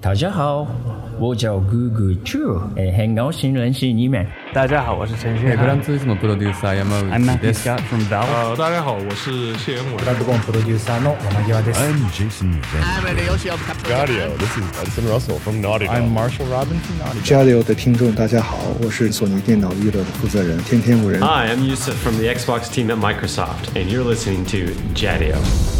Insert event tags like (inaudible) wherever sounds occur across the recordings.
大家好，我叫 Google Chu，哎，很高兴认识你们。大家好，我是陈旭 Eh, 涵。 grandissimo producer Yamauchi I'm Matthew desu. Scott from Valve. 呃，大家好，我是谢元伟。 Dragon producer の山際です。 I'm Jason Van. Gadio, this is Edson Russell from Naughty Dog. I'm Marshall Robinson. Naughty 加油的听众，大家好，我是索尼电脑娱乐的负责人天天无人。 Hi, I'm Yusuf from the Xbox team at Microsoft, and you're listening to Jadio.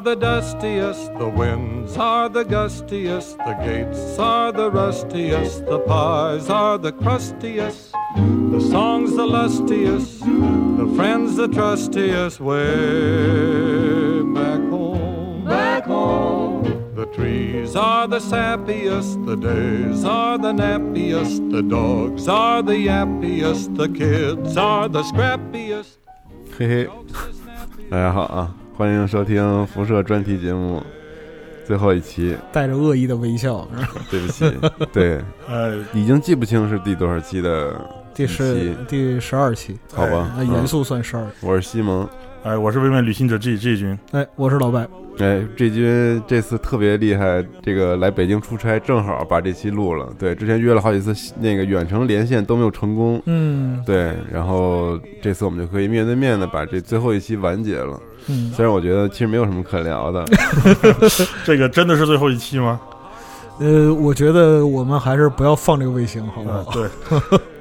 are the dustiest, the winds are the gustiest, the gates are the rustiest, the pies are the crustiest, the songs the lustiest, the friends the trustiest. Way back home, back home. The trees are the sappiest, the days are the nappiest, the dogs are the yappiest, the kids are the scrappiest. Jaha. 欢迎收听辐射专题节目最后一期。带着恶意的微笑，对不起，(laughs) 对，呃，已经记不清是第多少期的第十期第十二期，好吧？那严肃算十二。我是西蒙，哎，我是微微旅行者 G G 君。哎，我是老白，哎，这军这次特别厉害，这个来北京出差，正好把这期录了。对，之前约了好几次那个远程连线都没有成功。嗯对，然后这次我们就可以面对面的把这最后一期完结了。嗯，虽然我觉得其实没有什么可聊的 (laughs) (laughs) 这个真的是最后一期吗？呃，我觉得我们还是不要放这个卫星，好不啊好？，对。(laughs)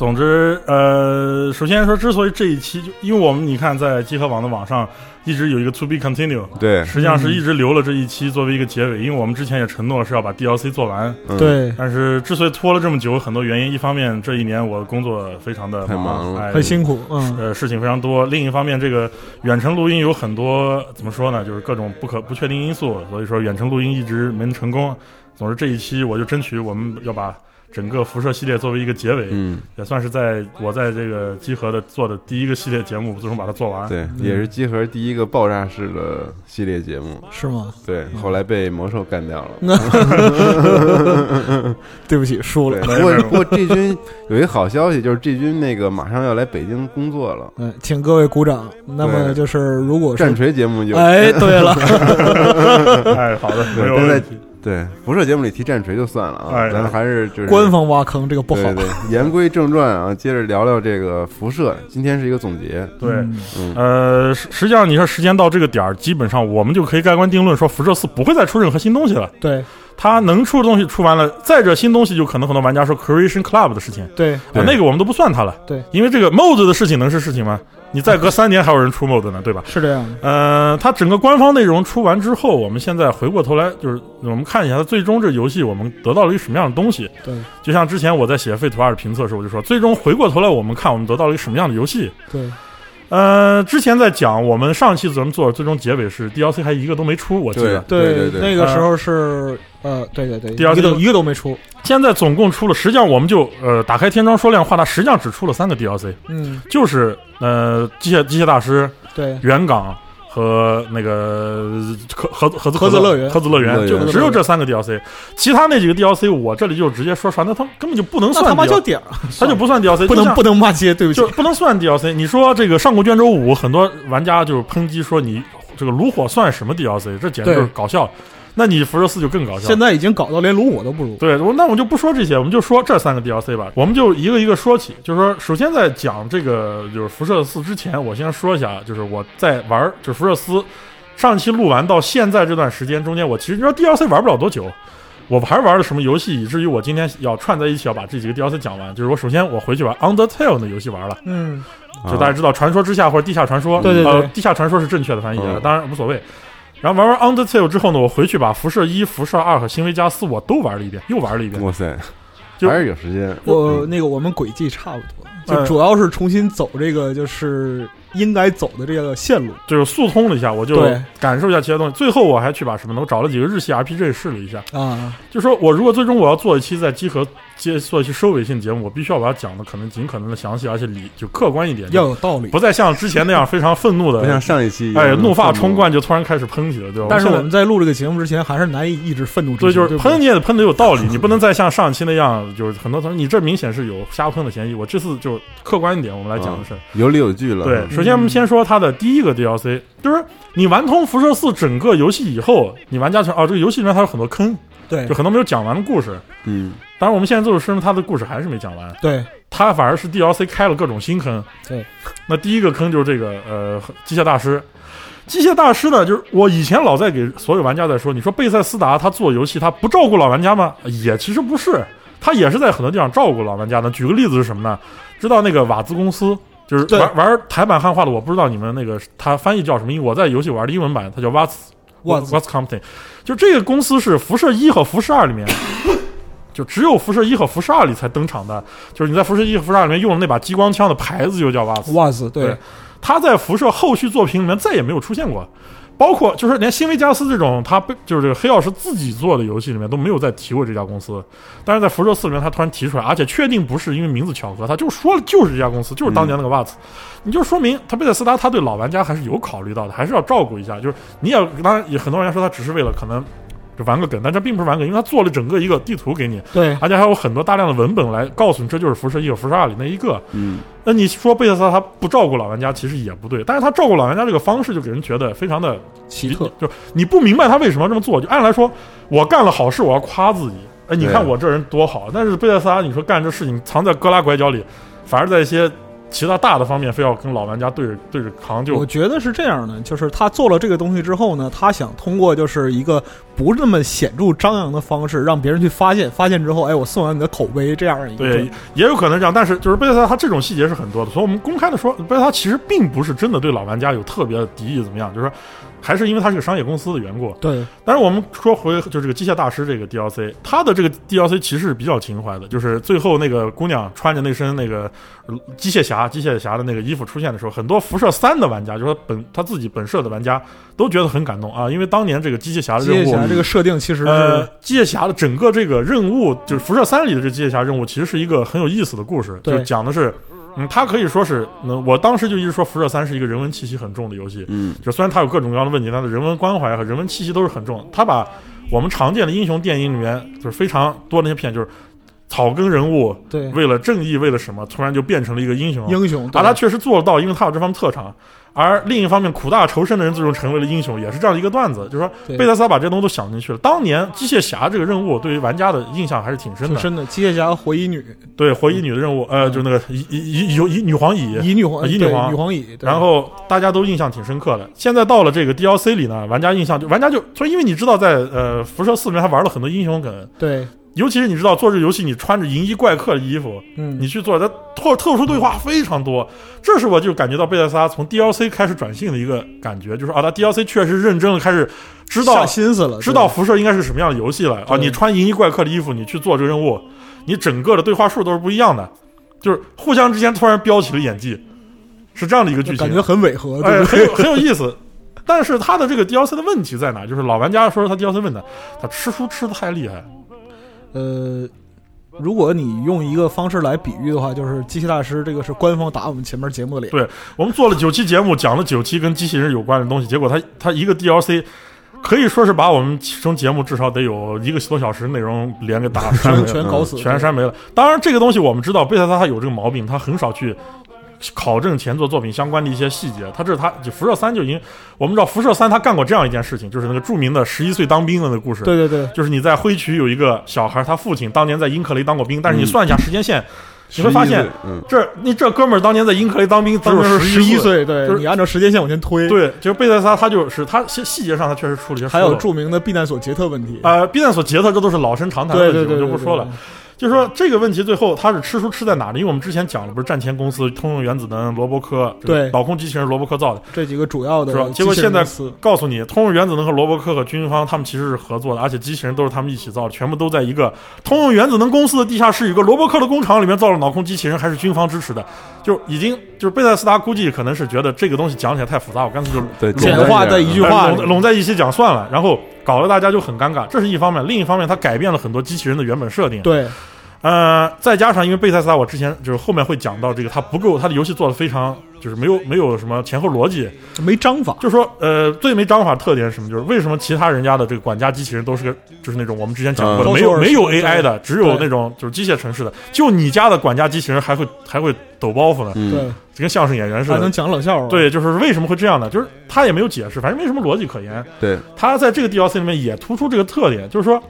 总之，呃，首先说，之所以这一期，就因为我们你看，在集合网的网上一直有一个 to be continue，对，实际上是一直留了这一期作为一个结尾，因为我们之前也承诺是要把 DLC 做完。嗯，对，但是之所以拖了这么久，很多原因，一方面这一年我工作非常的太忙了哎很辛苦，嗯，呃，事情非常多。另一方面，这个远程录音有很多怎么说呢，就是各种不可不确定因素，所以说远程录音一直没能成功。总之，这一期我就争取我们要把整个辐射系列作为一个结尾，嗯，也算是在我在这个集合的做的第一个系列节目，最终把它做完。对，也是集合第一个爆炸式的系列节目。是吗？对，后来被魔兽干掉了。(laughs) 对不起，输，了。不过不过这军有一个好消息，就是这军那个马上要来北京工作了。嗯，请各位鼓掌。那么就是，如果是战锤节目就哎，对了，(laughs) (laughs) 哎，好的，没有问题。对辐射节目里提战锤就算了啊，哎咱们还是就是官方挖坑，这个不好对。对，言归正传啊，接着聊聊这个辐射。今天是一个总结，对，呃，实实际上你说时间到这个点儿，基本上我们就可以盖棺定论说，辐射四不会再出任何新东西了。对它能出的东西出完了，再者新东西就可能很多玩家说 Creation Club 的事情，对啊，对那个我们都不算它了。对，因为这个 mod 的事情能是事情吗？你再隔三年还有人出 mod 呢，对吧？是这样的。呃，它整个官方内容出完之后，我们现在回过头来，就是我们看一下它最终这游戏我们得到了一个什么样的东西。对就像之前我在写《废土二》评测的时候，我就说，最终回过头来我们看我们得到了一个什么样的游戏。对，呃，之前在讲我们上期咱们做的最终结尾是 DLC 还一个都没出，我记得。对对对那个时候是呃，对对对，，DLC 一个都一个都没出。现在总共出了，实际上我们就呃打开天窗说亮话，它实际上只出了三个 DLC，嗯，就是呃机械机械大师、对，原港和那个盒盒盒子盒子乐园合资乐园，就只有这三个 DLC，其他那几个 DLC 我这里就直接说出来，那他根本就不能算他妈叫点儿，它就不算 DLC，(laughs) 不能不能骂街，对不起就。不能算 DLC。你说这个上古卷轴五，很多玩家就是抨击说你这个炉火算什么 DLC？这简直就是搞笑。那你辐射四就更搞笑。现在已经搞到连炉火都不如。对，我那我就不说这些，我们就说这三个 DLC 吧。我们就一个一个说起。就是说，首先在讲这个就是辐射四之前，我先说一下，就是我在玩儿就是辐射四上期录完到现在这段时间中间，我其实你知道 DLC 玩不了多久。我还玩了什么游戏，以至于我今天要串在一起要把这几个 DLC 讲完。就是我首先我回去把 Undertale 的游戏玩了，嗯，就大家知道传说之下或者地下传说，对对对呃，地下传说是正确的翻译，嗯当然无所谓。然后玩完 Undertale 之后呢，我回去把辐射一、辐射二和新维加斯我都玩了一遍，又玩了一遍。哇塞，就还是有时间。我那个我们轨迹差不多，就呃主要是重新走这个就是应该走的这个线路。就是速通了一下，我就感受一下其他东西。最后我还去把什么呢？我找了几个日系 RPG 试了一下，啊，就说我如果最终我要做一期在集合接做一期收尾性节目，我必须要把它讲的可能尽可能的详细，而且理就客观一点，要有道理。不再像之前那样非常愤怒的，不像上一期一样哎怒发冲冠就突然开始喷起了，对吧？但是我们在录这个节目之前，还是难以抑制愤怒之对，就是喷你也得喷的有道理，(laughs) 你不能再像上一期那样，就是很多同学你这明显是有瞎喷的嫌疑。我这次就客观一点，我们来讲的是，有理有据了。对，首先我们先说它的第一个 DLC，就是你玩通辐射四整个游戏以后，你玩家说哦，这个游戏里面它有很多坑，对就很多没有讲完的故事。嗯，当然，我们现在做的是他的故事还是没讲完，对他反而是 DLC 开了各种新坑。对，那第一个坑就是这个呃，机械大师。机械大师呢，就是我以前老在给所有玩家在说，你说贝塞斯达他做游戏他不照顾老玩家吗？也其实不是，他也是在很多地方照顾老玩家的。举个例子是什么呢？知道那个瓦兹公司，就是玩玩台版汉化的，我不知道你们那个他翻译叫什么，因为我在游戏玩的英文版，它叫 What's Watts What's Company，就这个公司是辐射一和辐射二里面。(coughs) 就只有辐射一和辐射二里才登场的，就是你在辐射一和辐射二里面用的那把激光枪的牌子就叫瓦斯，瓦斯，对对他在辐射后续作品里面再也没有出现过，包括就是连新维加斯这种他被就是这个黑曜石自己做的游戏里面都没有再提过这家公司，但是在辐射四里面他突然提出来，而且确定不是因为名字巧合，他就说了就是这家公司，就是当年那个袜子，你就说明他贝塞斯达他对老玩家还是有考虑到的，还是要照顾一下，就是你也当然也很多人说他只是为了可能。就玩个梗，但这并不是玩梗，因为他做了整个一个地图给你，对而且还有很多大量的文本来告诉你这就是辐射一和辐射二里那一个。嗯，那你说贝塞斯达他不照顾老玩家，其实也不对，但是他照顾老玩家这个方式就给人觉得非常的奇特，就你不明白他为什么要这么做。就按来说，我干了好事，我要夸自己，哎，你看我这人多好。但是贝塞斯达，你说干这事情藏在旮旯拐角里，反而在一些其他大的方面非要跟老玩家对着对着扛，就我觉得是这样的，就是他做了这个东西之后呢，他想通过就是一个不那么显著张扬的方式，让别人去发现，发现之后，哎，我送完你的口碑，这样一个对，也有可能这样，但是就是贝塞斯达他这种细节是很多的，所以我们公开的说，贝塔其实并不是真的对老玩家有特别的敌意，怎么样？就是说，还是因为它是个商业公司的缘故。对但是我们说回就这个机械大师这个 DLC，它的这个 DLC 其实是比较情怀的，就是最后那个姑娘穿着那身那个呃机械侠机械侠的那个衣服出现的时候，很多辐射三的玩家，就是说本他自己本社的玩家都觉得很感动啊，因为当年这个机械侠的任务械侠这个设定其实呃是，机械侠的整个这个任务，就是辐射三里的这机械侠任务，其实是一个很有意思的故事，对就讲的是，嗯，它可以说是，嗯，我当时就一直说辐射三是一个人文气息很重的游戏，嗯，就虽然它有各种各样的问题，它的人文关怀和人文气息都是很重，它把我们常见的英雄电影里面就是非常多的那些片，就是草根人物对为了正义，为了什么，突然就变成了一个英雄，英雄，啊，他确实做得到，因为他有这方面特长。而另一方面，苦大仇深的人最终成为了英雄，也是这样的一个段子。就是说，贝塞斯把这些东西都想进去了。当年机械侠这个任务对于玩家的印象还是挺深的。挺深的。机械侠火蚁女，对火蚁女的任务，呃，就是那个蚁蚁蚁蚁女皇蚁，蚁女皇，对蚁女皇女皇蚁，然后大家都印象挺深刻的。现在到了这个 DLC 里呢，玩家印象就玩家就说，因为你知道在呃辐射四里面他玩了很多英雄梗，对，尤其是你知道做这个游戏，你穿着银衣怪客的衣服，嗯，你去做，它特特殊对话非常多，这是我就感觉到贝塞斯达从 DLC 开始转性的一个感觉，就是啊，他 DLC 确实认真的开始知道心思了，知道辐射应该是什么样的游戏了啊！你穿银衣怪客的衣服，你去做这个任务，你整个的对话数都是不一样的，就是互相之间突然飙起了演技，是这样的一个剧情，感觉很违和，对？很有很有意思。但是他的这个 DLC 的问题在哪？就是老玩家说他 DLC 问的，他吃书吃的太厉害，呃，如果你用一个方式来比喻的话，就是机器大师这个是官方打我们前面节目的脸，对我们做了九期节目，讲了九期跟机器人有关的东西，结果他他一个 DLC 可以说是把我们其中节目至少得有一个多小时内容连给打 (laughs) 全全搞死，全删没了。当然，这个东西我们知道，贝塞斯他有这个毛病，他很少去。考证前作作品相关的一些细节，他这是他就辐射三就已经，我们知道辐射三他干过这样一件事情，就是那个著名的十一岁当兵的那个故事，对对对，就是你在灰渠有一个小孩，他父亲当年在英克雷当过兵，但是你嗯算一下时间线，你会发现嗯，这你这哥们儿当年在英克雷当兵当时十一一岁，对就是你按照时间线往前推，，对，就是贝塞斯，他就是他细细节上他确实出了一些。还有著名的避难所杰特问题，呃，避难所杰特这都是老生常谈的问题，我就不说了。。就是说这个问题最后它是吃书吃在哪里？因为我们之前讲了，不是战前公司通用原子能、罗伯科，这个对脑控机器人罗伯科造的，这几个主要的是吧？结果现在告诉你，通用原子能和罗伯科和军方他们其实是合作的，而且机器人都是他们一起造的，全部都在一个通用原子能公司的地下室，一个罗伯科的工厂里面造了脑控机器人，还是军方支持的，就已经就是贝塞斯达估计可能是觉得这个东西讲起来太复杂，我干脆就简化在一句话拢在一起讲算了，然后搞得大家就很尴尬，这是一方面，另一方面它改变了很多机器人的原本设定，对呃，再加上因为贝塞斯达，我之前就是后面会讲到这个，它不够，它的游戏做的非常就是没有没有什么前后逻辑，没章法，就是说呃最没章法特点是什么？就是为什么其他人家的这个管家机器人都是个就是那种我们之前讲过的、嗯。没有没有 AI 的，只有那种就是机械城市的，就你家的管家机器人还会还会抖包袱呢，嗯。对，就跟相声演员似的。还能。讲冷笑话，对，就是为什么会这样呢？就是他也没有解释，反正没什么逻辑可言。对，他在这个 DLC 里面也突出这个特点，就是说，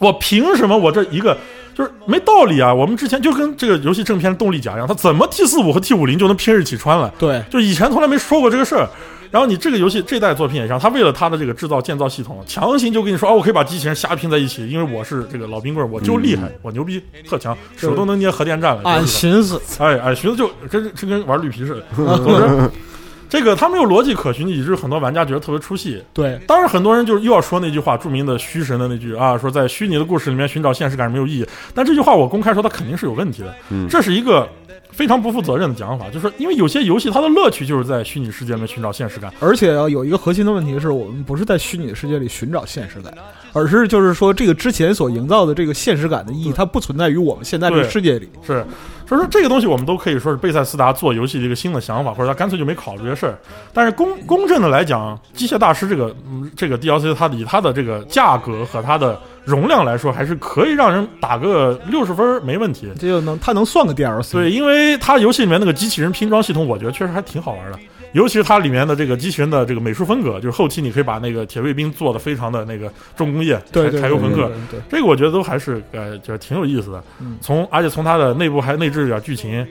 我凭什么我这一个就是没道理啊？我们之前就跟这个游戏正片动力甲一样，他怎么 T 四五和 T 五零就能拼日起穿了？对就以前从来没说过这个事儿。然后你这个游戏这代作品也像，他为了他的这个制造建造系统，强行就跟你说，哦，我可以把机器人瞎拼在一起，因为我是这个老冰棍，我就厉害，我牛逼，特强，手都能捏核电站了。俺寻思，哎哎，寻思就跟这跟玩绿皮似的。总之，(laughs) 这个他没有逻辑可循，以致很多玩家觉得特别出戏。对当然，很多人就是又要说那句话，著名的虚神的那句啊，说在虚拟的故事里面寻找现实感是没有意义。但这句话我公开说，它肯定是有问题的。嗯这是一个非常不负责任的讲法，就是说，因为有些游戏它的乐趣就是在虚拟世界里面寻找现实感。而且啊，有一个核心的问题是我们不是在虚拟的世界里寻找现实感，而是就是说这个之前所营造的这个现实感的意义，它不存在于我们现在这个世界里。是，所以说这个东西我们都可以说是贝塞斯达做游戏的一个新的想法，或者他干脆就没考虑这事儿。但是公公正的来讲，机械大师这个嗯这个 DLC 它以它的这个价格和它的容量来说，还是可以让人打个六十分没问题。这就能它能算个 DLC。对，因为它游戏里面那个机器人拼装系统，我觉得确实还挺好玩的。尤其是它里面的这个机器人的这个美术风格，就是后期你可以把那个铁卫兵做的非常的那个重工业、柴对柴油朋克，对对这个我觉得都还是呃，就是挺有意思的。嗯从而且从它的内部还内置点剧情，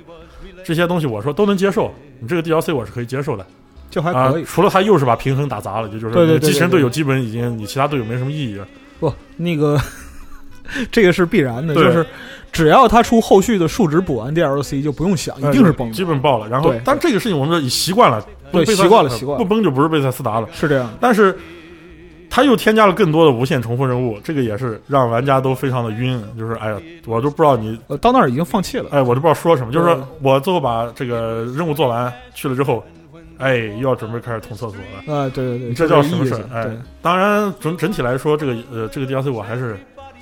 这些东西我说都能接受。你这个 DLC 我是可以接受的就还啊、可以。除了它又是把平衡打砸了，就就是机器人队友基本已经你其他队友没什么意义了。不，那个 (laughs) 这个是必然的，对就是只要他出后续的数值补完 DLC，就不用想，一定是崩。基本爆了。然后，但这个事情我们说已习惯了，对习惯了习惯了不崩就不是贝塞斯达了。是这样的，但是他又添加了更多的无限重复任务，这个也是让玩家都非常的晕。就是哎呀，我都不知道你，呃，到那儿已经放弃了。哎，我都不知道说什么。就是说我最后把这个任务做完去了之后，哎，又要准备开始捅厕所了。啊，对对对，这叫什么？事儿哎，，当然整整体来说，这个呃这个 DLC 我还是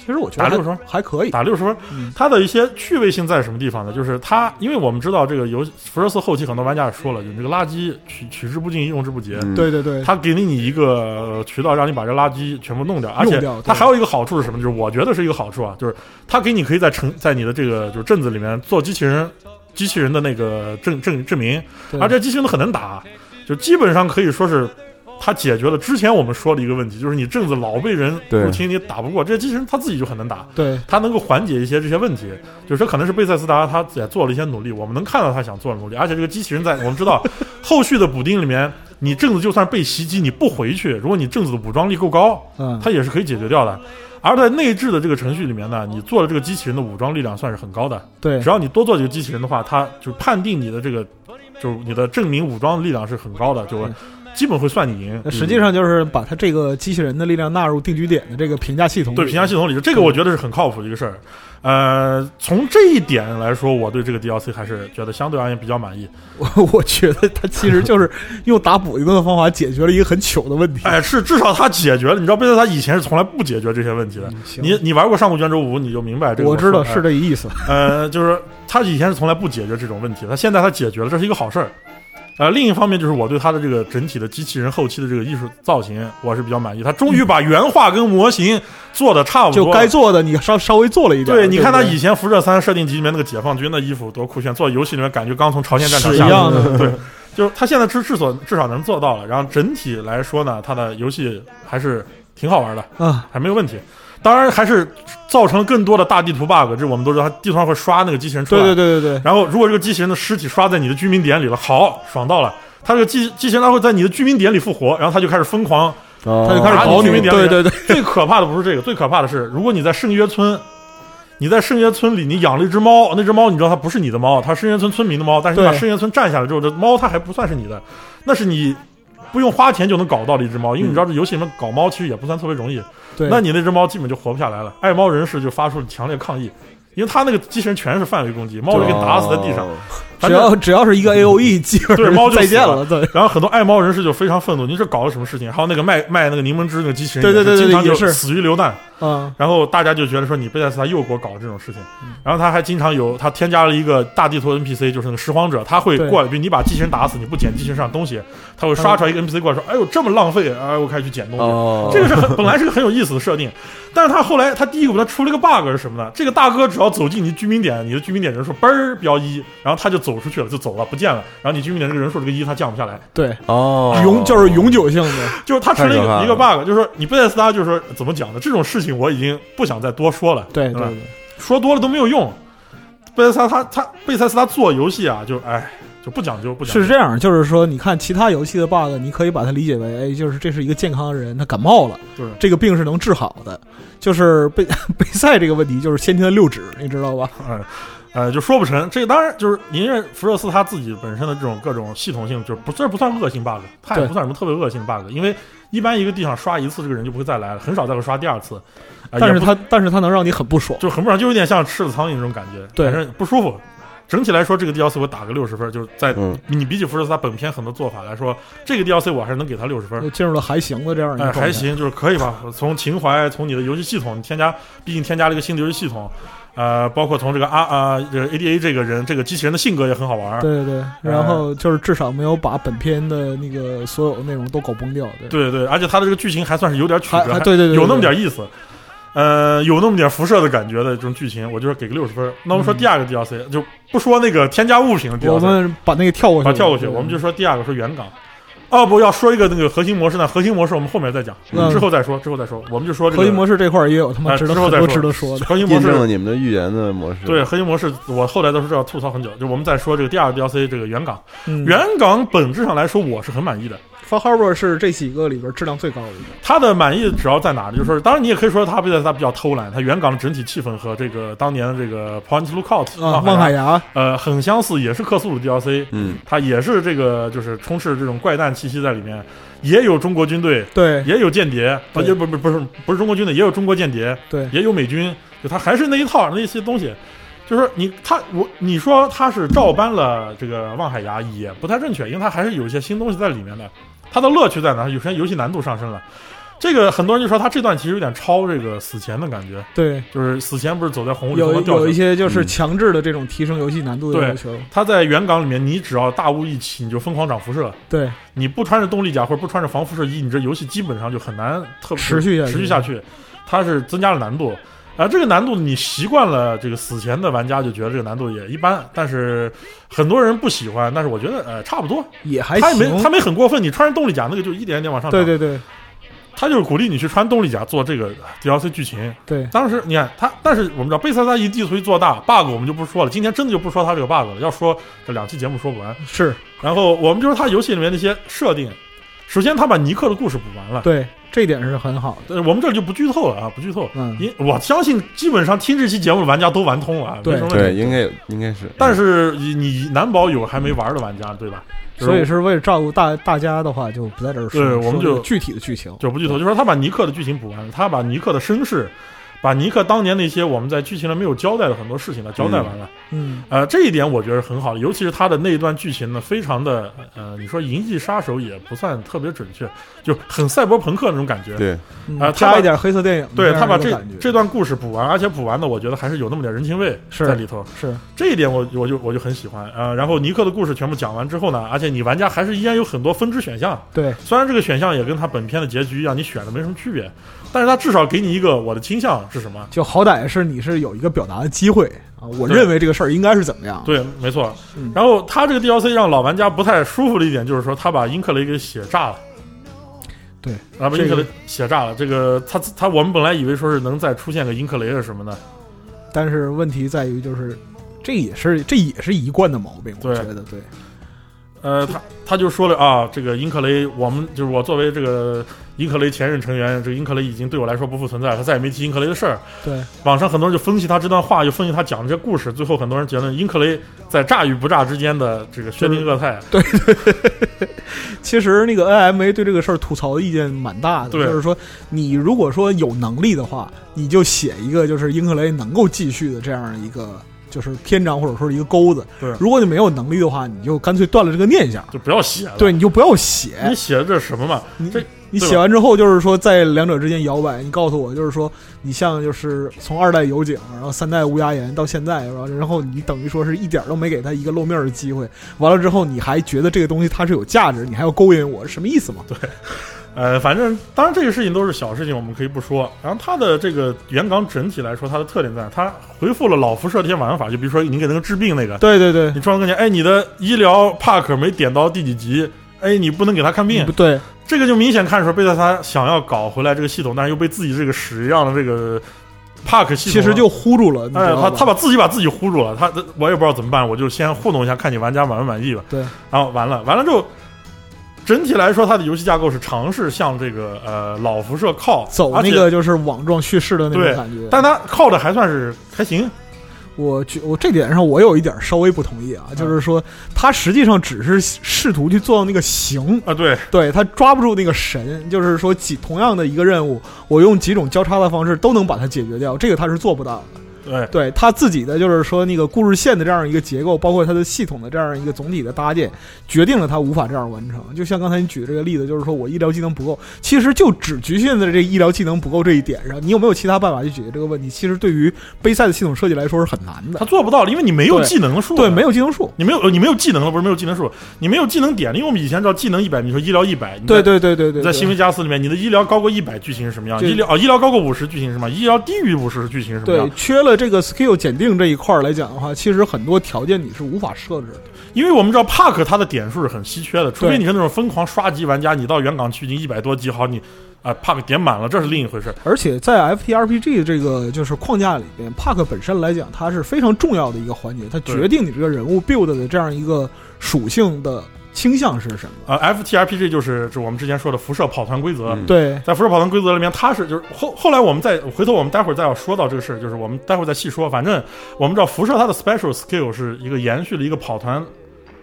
其实我觉得打六十分还还可以。打六十分嗯。它的一些趣味性在什么地方呢？就是它，因为我们知道这个游戏辐射四后期很多玩家也说了，就这个垃圾取取之不尽，用之不竭。嗯对对对，它给了你一个呃渠道，让你把这垃圾全部弄掉，而且它还有一个好处是什么？就是我觉得是一个好处啊，就是它给你可以在城在你的这个就是镇子里面做机器人，机器人的那个证证证明，对而这机器人都很能打，就基本上可以说是。它解决了之前我们说的一个问题，就是你镇子老被人对入侵，你打不过，这些机器人它自己就很能打，对它能够缓解一些这些问题。就是说可能是贝塞斯达他也做了一些努力，我们能看到他想做的努力，而且这个机器人在我们知道 (laughs) 后续的补丁里面，你镇子就算被袭击，你不回去，如果你镇子的武装力够高，嗯，它也是可以解决掉的。而在内置的这个程序里面呢，你做的这个机器人的武装力量算是很高的。对只要你多做几个机器人的话，它就判定你的这个，就是你的证明武装力量是很高的，就基本会算你赢。那实际上就是把它这个机器人的力量纳入定居点的这个评价系统。对评价系统里，这个我觉得是很靠谱的一个事儿。呃，从这一点来说，我对这个 DLC 还是觉得相对而言比较满意。我 (laughs) 我觉得它其实就是用打补丁的方法解决了一个很糗的问题。哎，是至少它解决了。你知道贝塞斯达以前是从来不解决这些问题的。行你你玩过上古卷轴五，你就明白这个。我知道哎是这意思。呃，就是他以前是从来不解决这种问题，他现在他解决了，这是一个好事儿。呃，另一方面就是我对他的这个整体的机器人后期的这个艺术造型，我是比较满意。他终于把原画跟模型做的差不多就，该做的你稍稍微做了一点。对，你看他以前辐射三设定集里面那个解放军的衣服多酷炫，做游戏里面感觉刚从朝鲜战场是下来一样的对，就是他现在至至所至少能做到了。然后整体来说呢，他的游戏还是挺好玩的，啊，还没有问题。当然还是造成了更多的大地图 bug，这我们都知道，它地图上会刷那个机器人出来。对对对对对，然后如果这个机器人的尸体刷在你的居民点里了，好，爽到了。它这个机机器人它会在你的居民点里复活，然后它就开始疯狂他他就开始打搞你。你居民点里。对对对，最可怕的不是这个，最可怕的是，如果你在圣约村你在圣约村里，你养了一只猫，那只猫你知道它不是你的猫，它是圣约村村民的猫，但是你把圣约村占下来之后，这猫它还不算是你的，那是你不用花钱就能搞到的一只猫，因为你知道这游戏里面搞猫其实也不算特别容易，对，那你那只猫基本就活不下来了。爱猫人士就发出了强烈抗议，因为他那个机器人全是范围攻击，猫就给打死在地上哦。反正只要只要是一个 A O E，基本猫就再见死了了。对然后很多爱猫人士就非常愤怒，你这搞了什么事情？还有那个卖卖那个柠檬汁那个机器人，对对对对经常就是死于流弹。嗯，然后大家就觉得说你贝塞斯他又给我搞这种事情，嗯然后他还经常有他添加了一个大地图 NPC，就是那个拾荒者，他会过来，比如你把机器人打死，你不捡机器人上的东西，他会刷出来一个 NPC 过来说，哎呦这么浪费，哎我开始去捡东西。哦，这个是很本来是个很有意思的设定，但是他后来他第一个给他出了个 bug 是什么呢？这个大哥只要走进你居民点，你的居民点人数嘣儿标一，然后他就走出去了，就走了不见了，然后你居民点这个人数这个一他降不下来，对，哦，永就是永久性的，就是他成了一个一个 bug，就是说你贝塞斯达就是说怎么讲呢？这种事情我已经不想再多说了，对对对，说多了都没有用。贝塞斯达他他贝塞斯达做游戏啊，就哎就不讲究不讲究，是这样，就是说，你看其他游戏的 bug，你可以把它理解为，哎，就是这是一个健康的人，他感冒了，对这个病是能治好的。就是贝贝塞这个问题，就是先天的六指，你知道吧？哎，呃，就说不成。这个当然就是因为福热斯他自己本身的这种各种系统性，就是不这不算恶性 bug，他也不算什么特别恶性 bug，因为一般一个地方刷一次，这个人就不会再来了，很少再会刷第二次。呃但是他但是他能让你很不爽。就很不爽，就有点像吃了苍蝇那种感觉，对不舒服。整体来说，这个 DLC 我打个六十分，就是在嗯你比起福热斯他本片很多做法来说，这个 DLC 我还是能给他六十分就。进入了还行的这样一个哎，状态还。行，就是可以吧。从情怀，从你的游戏系统，你添加，毕竟添加了一个新的游戏系统，呃，包括从这个啊啊，这个 ADA 这个人，这个机器人的性格也很好玩。对对对，然后就是至少没有把本片的那个所有内容都搞崩掉。对对对，而且它的这个剧情还算是有点曲折，还还还对对对对有那么点意思。呃，有那么点辐射的感觉的这种剧情，我就是给个六十分。那我们说第二个 DLC，、就不说那个添加物品的 DLC，我们把那个跳过去，把跳过去，我们就说第二个说原港。哦不，要说一个那个核心模式呢，核心模式我们后面再讲，嗯之后再说，之后再说。我们就说这个核心模式这块也有他妈哎值得很多之后再说值得说的。核心模印证了式。你们的预言的模式。对核心模式，我后来都是要吐槽很久。就我们再说这个第二个 DLC 这个原港，嗯原港本质上来说我是很满意的。Far Harbor 是这几个里边质量最高的一个。它的满意主要在哪呢？就是说，当然你也可以说他比较他比较偷懒，他原港的整体气氛和这个当年的这个 Point Lookout 啊，望海崖崖，呃很相似，也是克苏鲁 DLC，嗯，它也是这个就是充斥这种怪诞气息在里面，也有中国军队，对也有间谍，对啊，也不不不是不是中国军队，也有中国间谍，对也有美军，就他还是那一套那些东西。就是你他我你说他是照搬了这个望海崖也不太正确，因为他还是有一些新东西在里面的。它的乐趣在哪？有些游戏难度上升了。这个很多人就说他这段其实有点超这个死前的感觉，对，就是死前不是走在红雾里有头掉一些就是嗯强制的这种提升游戏难度的要求。他在原港里面，你只要大雾一起，你就疯狂长辐射。对，你不穿着动力甲或者不穿着防辐射衣，你这游戏基本上就很难特持续下去持续下去。它是增加了难度，啊，这个难度你习惯了，这个死前的玩家就觉得这个难度也一般，但是很多人不喜欢。但是我觉得呃差不多，也还行他也没他。没很过分，你穿上动力甲那个就一点一点往上涨。对对对他就是鼓励你去穿动力甲做这个 DLC 剧情。对，当时你看他，但是我们知道贝塞斯达一地图一做大，bug 我们就不说了。今天真的就不说他这个 bug 了，要说这两期节目说不完。是然后我们就说他游戏里面那些设定，首先他把尼克的故事补完了。对，这一点是很好的。呃，我们这里就不剧透了啊，不剧透。嗯，因我相信基本上听这期节目的玩家都玩通了啊，对对，没什么问题。应该有，应该是。但是你你难保有还没玩的玩家，对吧？所以是为了照顾大大家的话，就不在这儿说。对我们就具体的剧情。就不剧透，就说他把尼克的剧情补完了，他把尼克的身世，把尼克当年那些我们在剧情里没有交代的很多事情呢交代完了。嗯，呃，这一点我觉得很好的，尤其是他的那一段剧情呢，非常的呃，你说银翼杀手也不算特别准确，就很赛博朋克那种感觉。对，嗯啊他加一点黑色电影，对他把这这段故事补完，而且补完的我觉得还是有那么点人情味是在里头。是这一点我我就我就很喜欢啊、呃然后尼克的故事全部讲完之后呢，而且你玩家还是依然有很多分支选项，对虽然这个选项也跟他本片的结局一样，你选的没什么区别，但是他至少给你一个我的倾向是什么？就好歹是你是有一个表达的机会啊。我认为这个事儿应该是怎么样？对，没错嗯。然后他这个 DLC 让老玩家不太舒服的一点就是说，他把英克雷给血炸了。对，然后把英克雷血炸了。这个他他我们本来以为说是能再出现个英克雷是什么的，但是问题在于，就是这也是这也是一贯的毛病，我觉得对。呃，他他就说了啊，这个英克雷，我们就是我作为这个英克雷前任成员，这个英克雷已经对我来说不复存在，他再也没提英克雷的事儿。对，网上很多人就分析他这段话，又分析他讲的这些故事，最后很多人结论，英克雷在炸与不炸之间的这个薛定谔态。对 (laughs) 对对，其实那个 NMA 对这个事儿吐槽的意见蛮大的，就是说你如果说有能力的话，你就写一个就是英克雷能够继续的这样一个就是篇章或者说一个钩子。对如果你没有能力的话，你就干脆断了这个念想，就不要写了。对，你就不要写。你写的这是什么嘛？这你写完之后，就是说在两者之间摇摆。你告诉我，就是说你像就是从二代油井，然后三代乌鸦岩到现在，然后然后你等于说是一点都没给他一个露面的机会。完了之后，你还觉得这个东西它是有价值，你还要勾引我，是什么意思嘛？对。呃，反正当然这个事情都是小事情，我们可以不说。然后它的这个原港整体来说，它的特点在它回复了老辐射这些玩法，就比如说你给那个治病那个，对对对，你装跟前，哎，你的医疗帕克没点到第几级，哎，你不能给他看病，不对，这个就明显看出来贝塞斯他想要搞回来这个系统，但是又被自己这个屎一样的这个 Park 系统，其实就糊住了。哎，他他把自己把自己糊住了，他我也不知道怎么办，我就先糊弄一下，看你玩家满不满意吧。对，然后完了，完了之后，整体来说，它的游戏架构是尝试向这个呃老辐射靠，走那个就是网状叙事的那对种感觉。但它靠的还算是还行。我觉我这点上我有一点稍微不同意啊，就是说他实际上只是试图去做到那个形。啊，对。对，他抓不住那个神，就是说几同样的一个任务，我用几种交叉的方式都能把它解决掉，这个他是做不到的。对，对他自己的就是说那个故事线的这样一个结构，包括它的系统的这样一个总体的搭建，决定了他无法这样完成。就像刚才你举的这个例子，就是说我医疗技能不够，其实就只局限在这医疗技能不够这一点上。你有没有其他办法去解决这个问题？其实对于杯赛的系统设计来说是很难的。他做不到，因为你没有技能数，对，没有技能数，你没有你没有技能了，不是没有技能数，你没有技能点了。因为我们以前知道技能一百，你说医疗一百，对对对对对，在新维加斯里面，你的医疗高过一百，剧情是什么样？医疗啊，医疗高过五十，剧情是什么？医疗低于五十，剧情是什么样？对，缺了这个 skill 检定这一块来讲的话，其实很多条件你是无法设置的。因为我们知道 Park 它的点数是很稀缺的，除非你是那种疯狂刷级玩家，你到原港区已经一百多级，好，你啊、Park 点满了，这是另一回事。而且在 FTRPG 这个就是框架里边，Park 本身来讲，它是非常重要的一个环节，它决定你这个人物 build 的这样一个属性的倾向是什么。呃，FTRPG 就是就我们之前说的辐射跑团规则。嗯对，在辐射跑团规则里面，它是就是后后来我们再回头我们待会儿再要说到这个事儿，就是我们待会儿再细说。反正我们知道辐射它的 special skill 是一个延续了一个跑团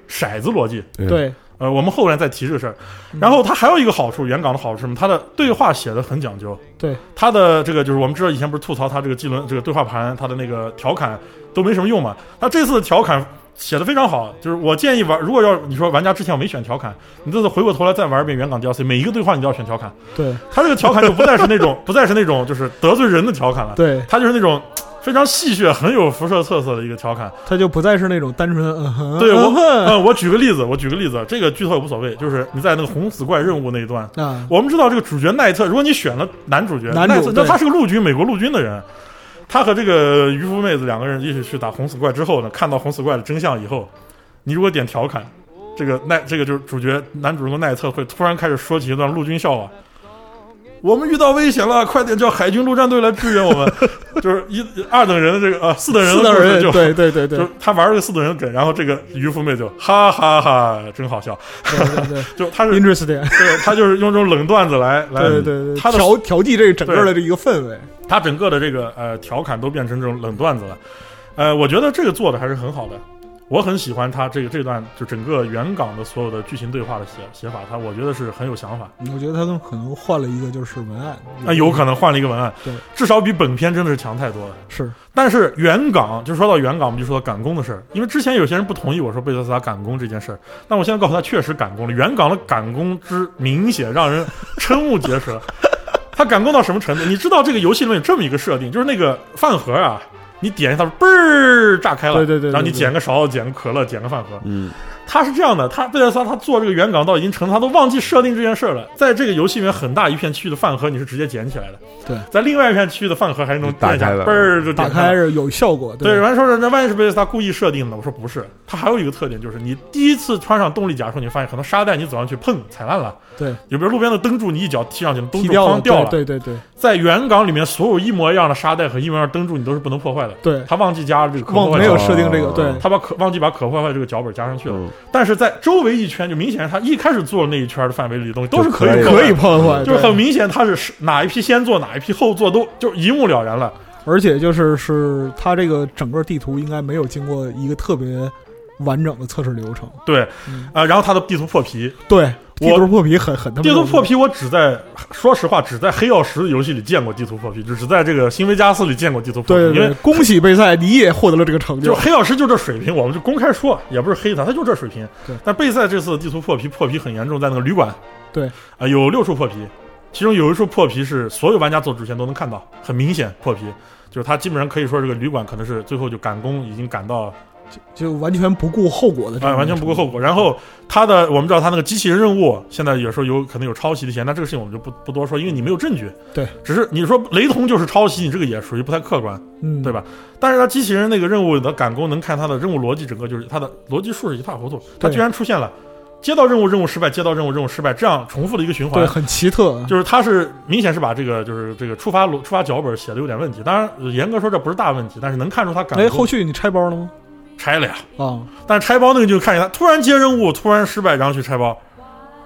骰子逻辑。对，呃，我们后来再提这个事儿。然后它还有一个好处，原港的好处是什么？它的对话写的很讲究。对，它的这个就是我们知道以前不是吐槽它这个技能这个对话盘，它的那个调侃都没什么用嘛。它这次的调侃写的非常好，就是我建议玩，如果要你说玩家之前我没选调侃，你这次回过头来再玩一遍原港 DLC，每一个对话你都要选调侃。对，他这个调侃就不再是那种不再是那种就是得罪人的调侃了，对，他就是那种非常戏谑、很有辐射特色的一个调侃。他就不再是那种单纯对我，嗯哼呃，我举个例子，我举个例子，这个剧透也无所谓，就是你在那个红死怪任务那一段，啊，我们知道这个主角奈特，如果你选了男主角，男主奈特，那他是个陆军，美国陆军的人，他和这个渔夫妹子两个人一起去打红死怪之后呢，看到红死怪的真相以后，你如果点调侃，这个奈，这个就是主角男主人公奈特会突然开始说起一段陆军笑话。我们遇到危险了，快点叫海军陆战队来支援我们。(laughs) 就是一二等人的这个呃四等人的四等人故事就对对对对。就是他玩了个四等人梗，然后这个渔夫妹就哈哈哈真好笑。对对对，(laughs) 就他是 interesting，对他就是用这种冷段子来来，对对对，他调调剂这个整个的这一个氛围。他整个的这个呃调侃都变成这种冷段子了，呃，我觉得这个做的还是很好的，我很喜欢他这个这段就整个原港的所有的剧情对话的写写法，他我觉得是很有想法，我觉得他们可能换了一个就是文案，啊、有可能换了一个文案，对，至少比本片真的是强太多了。是，但是原港就说到原港，我们就说到赶工的事儿，因为之前有些人不同意我说贝塞斯达赶工这件事儿，但我现在告诉他确实赶工了，原港的赶工之明显让人瞠目结舌。他赶工到什么程度？你知道这个游戏里面有这么一个设定，就是那个饭盒啊，你点一下它嘣儿炸开了，对对对对然后你捡个勺子、捡个可乐、捡个饭盒，嗯，他是这样的，他贝塞斯达他做这个原港到已经成，他都忘记设定这件事了。在这个游戏里面，很大一片区域的饭盒你是直接捡起来的，对，在另外一片区域的饭盒还是那种打开的嘣儿就打点开是有效果，对，有人说那万一是贝塞斯他故意设定的？我说不是，他它还有一个特点就是，你第一次穿上动力甲的时候，你发现可能沙袋你走上去碰踩烂了，对，你比如路边的灯柱，你一脚踢上去，灯柱踢掉了，哐掉了。对对对在原港里面，所有一模一样的沙袋和一模一样的灯柱，你都是不能破坏的。对，他忘记加了这个可忘没有设定这个，对，他把可忘记把可破坏这个脚本加上去了。嗯。但是在周围一圈，就明显他一开始做的那一圈的范围里的东西都是可以以破坏的。可以破坏，就是很明显，他是哪一批先做，哪一批后做，都就一目了然了。而且就是是它这个整个地图应该没有经过一个特别完整的测试流程。对，啊、嗯然后他的地图破皮，对，我地图破皮很很地图破皮，我只在说实话，只在黑曜石的游戏里见过地图破皮，就只在这个新维加斯里见过地图破皮。对对对因为，恭喜贝塞，你也获得了这个成就。就黑曜石就这水平，我们就公开说，也不是黑他，他就这水平对。但贝塞这次地图破皮破皮很严重，在那个旅馆，对啊、有六处破皮，其中有一处破皮是所有玩家做主线都能看到，很明显破皮，就是他基本上可以说这个旅馆可能是最后就赶工已经赶到就完全不顾后果的完全不顾后果。然后他的我们知道他那个机器人任务现在有时候有可能有抄袭的嫌疑，那这个事情我们就不不多说，因为你没有证据。对，只是你说雷同就是抄袭，你这个也属于不太客观，嗯，对吧？但是他机器人那个任务的赶工能看他的任务逻辑，整个就是他的逻辑数是一塌糊涂，他居然出现了接到任务任务失败，接到任务任务失败这样重复的一个循环对，。很奇特。就是他是明显是把这个就是这个触发逻触发脚本写的有点问题，当然呃严格说这不是大问题，但是能看出他赶哎，后续你拆包了吗？拆了呀。啊，但是拆包那个就看见他突然接任务，突然失败，然后去拆包，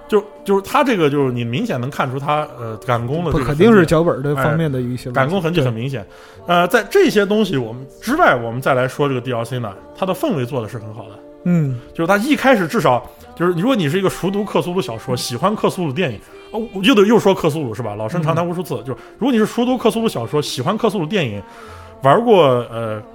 就就是他这个就是你明显能看出他呃赶工的这个不肯定是脚本这方面的一些赶工痕迹很明显。呃，在这些东西我们之外，我们再来说这个 DLC 呢，它的氛围做的是很好的，嗯，就是他一开始至少就是如果你是一个熟读克苏鲁小说，喜欢克苏鲁电影。哦，又得又说克苏鲁是吧？老生常谈无数次。就是如果你是熟读克苏鲁小说，喜欢克苏鲁电影，玩过呃，就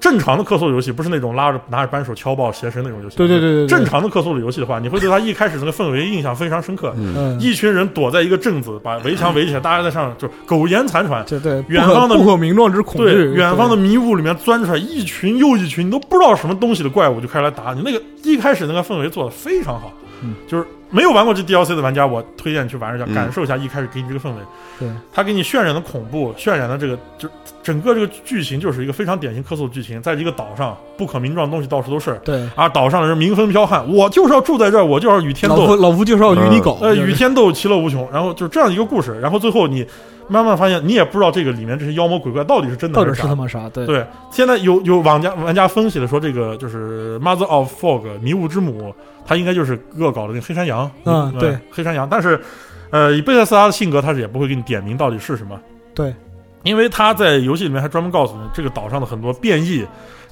正常的克苏鲁游戏，不是那种拉着拿着扳手敲爆邪神那种游戏。对对对对对正常的克苏鲁游戏的话，你会对它一开始那个氛围印象非常深刻。嗯，一群人躲在一个镇子，把围墙围起来，大家在上就苟延残喘。对对远方的不可名状之恐对，惧，远方的迷雾里面钻出来一群又一群，你都不知道什么东西的怪物就开始来打你。那个一开始那个氛围做的非常好，嗯就是没有玩过这 DLC 的玩家，我推荐去玩一下，嗯感受一下一开始给你这个氛围。对，他给你渲染的恐怖，渲染的这个就整个这个剧情就是一个非常典型克苏鲁剧情，在一个岛上不可名状的东西到处都是。对，啊，岛上的人民风彪悍，我就是要住在这儿，我就要与天斗，老夫老夫就是要与你搞，呃，与天斗，其乐无穷。然后就是这样一个故事，然后最后你慢慢发现，你也不知道这个里面这些妖魔鬼怪到底是真的到底是。他妈啥？对对，现在有有玩家玩家分析的说，这个就是 Mother of Fog 迷雾之母，它应该就是恶搞的那个黑山羊。嗯对，黑山羊。但是，呃，以贝塞斯拉的性格，他是也不会给你点名到底是什么。对，因为他在游戏里面还专门告诉你，这个岛上的很多变异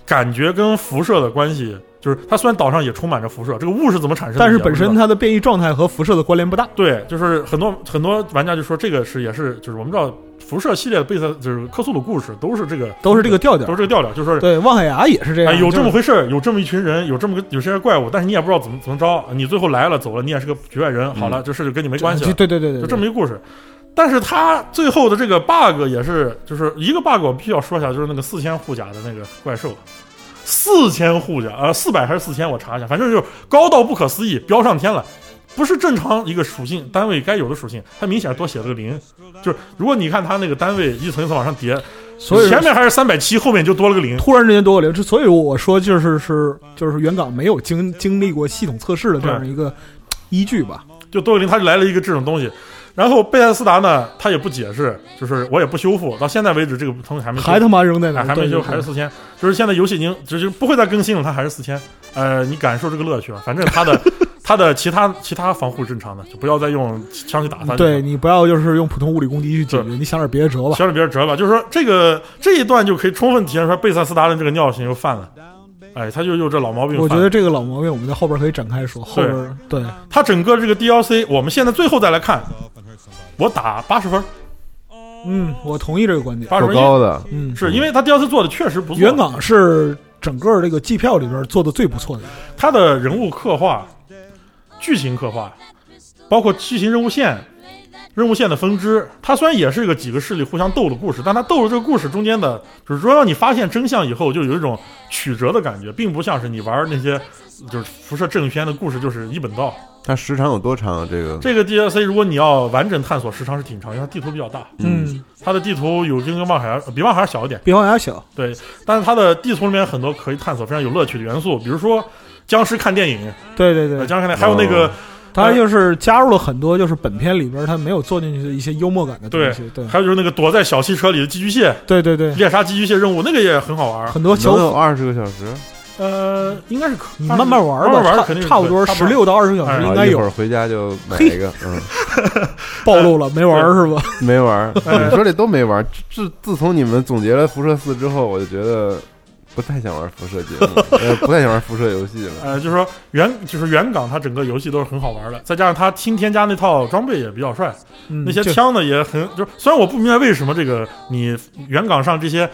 感觉跟辐射的关系，就是它虽然岛上也充满着辐射，这个雾是怎么产生的？但是本身它的变异状态和辐射的关联不大。对，就是很多很多玩家就说这个是也是就是我们知道辐射系列的贝塞就是克苏鲁故事都是这个都是这个调调都是这个调调，就是说对，望海崖也是这样，哎，有这么回事儿，有这么一群人，有这么个有些怪物，但是你也不知道怎么怎么着，你最后来了走了，你也是个局外人，好了，这事就跟你没关系了，对对对对，就这么一个故事。但是他最后的这个 bug 也是，就是一个 bug，我必须要说一下，就是那个四千护甲的那个怪兽，四千护甲，呃，四百还是四千，我查一下，反正就是高到不可思议，飙上天了。不是正常一个属性单位该有的属性，它明显多写了个零。就是如果你看它那个单位一层一层往上叠，所以前面还是三百七，后面就多了个零。突然之间多个零，这所以我说就是是就是原岗没有经经历过系统测试的这样一个依据吧。就多个零，它就来了一个这种东西。然后贝塞斯达呢，他也不解释，就是我也不修复，到现在为止这个东西还没修还他妈扔在那还没修，还是四千。就是现在游戏已经就是不会再更新了，它还是四千。呃，你感受这个乐趣吧。反正 (laughs) 它的它的其他其他防护正常的，就不要再用枪去打它。对你不要就是用普通物理攻击去解决，你想点别的辙吧。想点别的辙吧。就是说这个这一段就可以充分体现出来贝塞斯达的这个尿性又犯了。哎，他就有这老毛病。我觉得这个老毛病，我们在后边可以展开说。后边对他整个这个 DLC，我们现在最后再来看，我打八十分。嗯，我同意这个观点。八十分高的，嗯，是因为他 DLC 做的确实不错。原港是整个这个季票里边做的最不错的。他的人物刻画、剧情刻画，包括剧情任务线，任务线的分支。它虽然也是一个几个势力互相斗的故事，但它斗的这个故事中间的，就是说让你发现真相以后，就有一种曲折的感觉，并不像是你玩那些就是辐射正片的故事，就是一本道。它时长有多长啊？这个这个 DLC 如果你要完整探索，时长是挺长，因为它地图比较大。嗯，它的地图有跟跟望海比望海小一点，比望海小。对，但是它的地图里面很多可以探索非常有乐趣的元素，比如说僵尸看电影，对对对，僵尸看电影，还有那个。它就是加入了很多，就是本片里边他没有做进去的一些幽默感的东西。对，还有就是那个躲在小汽车里的寄居蟹。对对对，猎杀寄居蟹任务那个也很好玩。很多小有二十个小时？呃，应该是可。你慢慢玩吧，慢慢玩肯定差不多十六到二十个小时应该有。一会儿回家就买一个。嗯，(laughs) 暴露了，没玩是吧？没玩。你说这都没玩。自自从你们总结了辐射四之后，我就觉得。不太想玩辐射节目，(laughs) 呃，不太想玩辐射游戏了。呃，就是说原就是原港，它整个游戏都是很好玩的，再加上它新添加那套装备也比较帅，那些枪呢也很就是。虽然我不明白为什么这个你原港上这些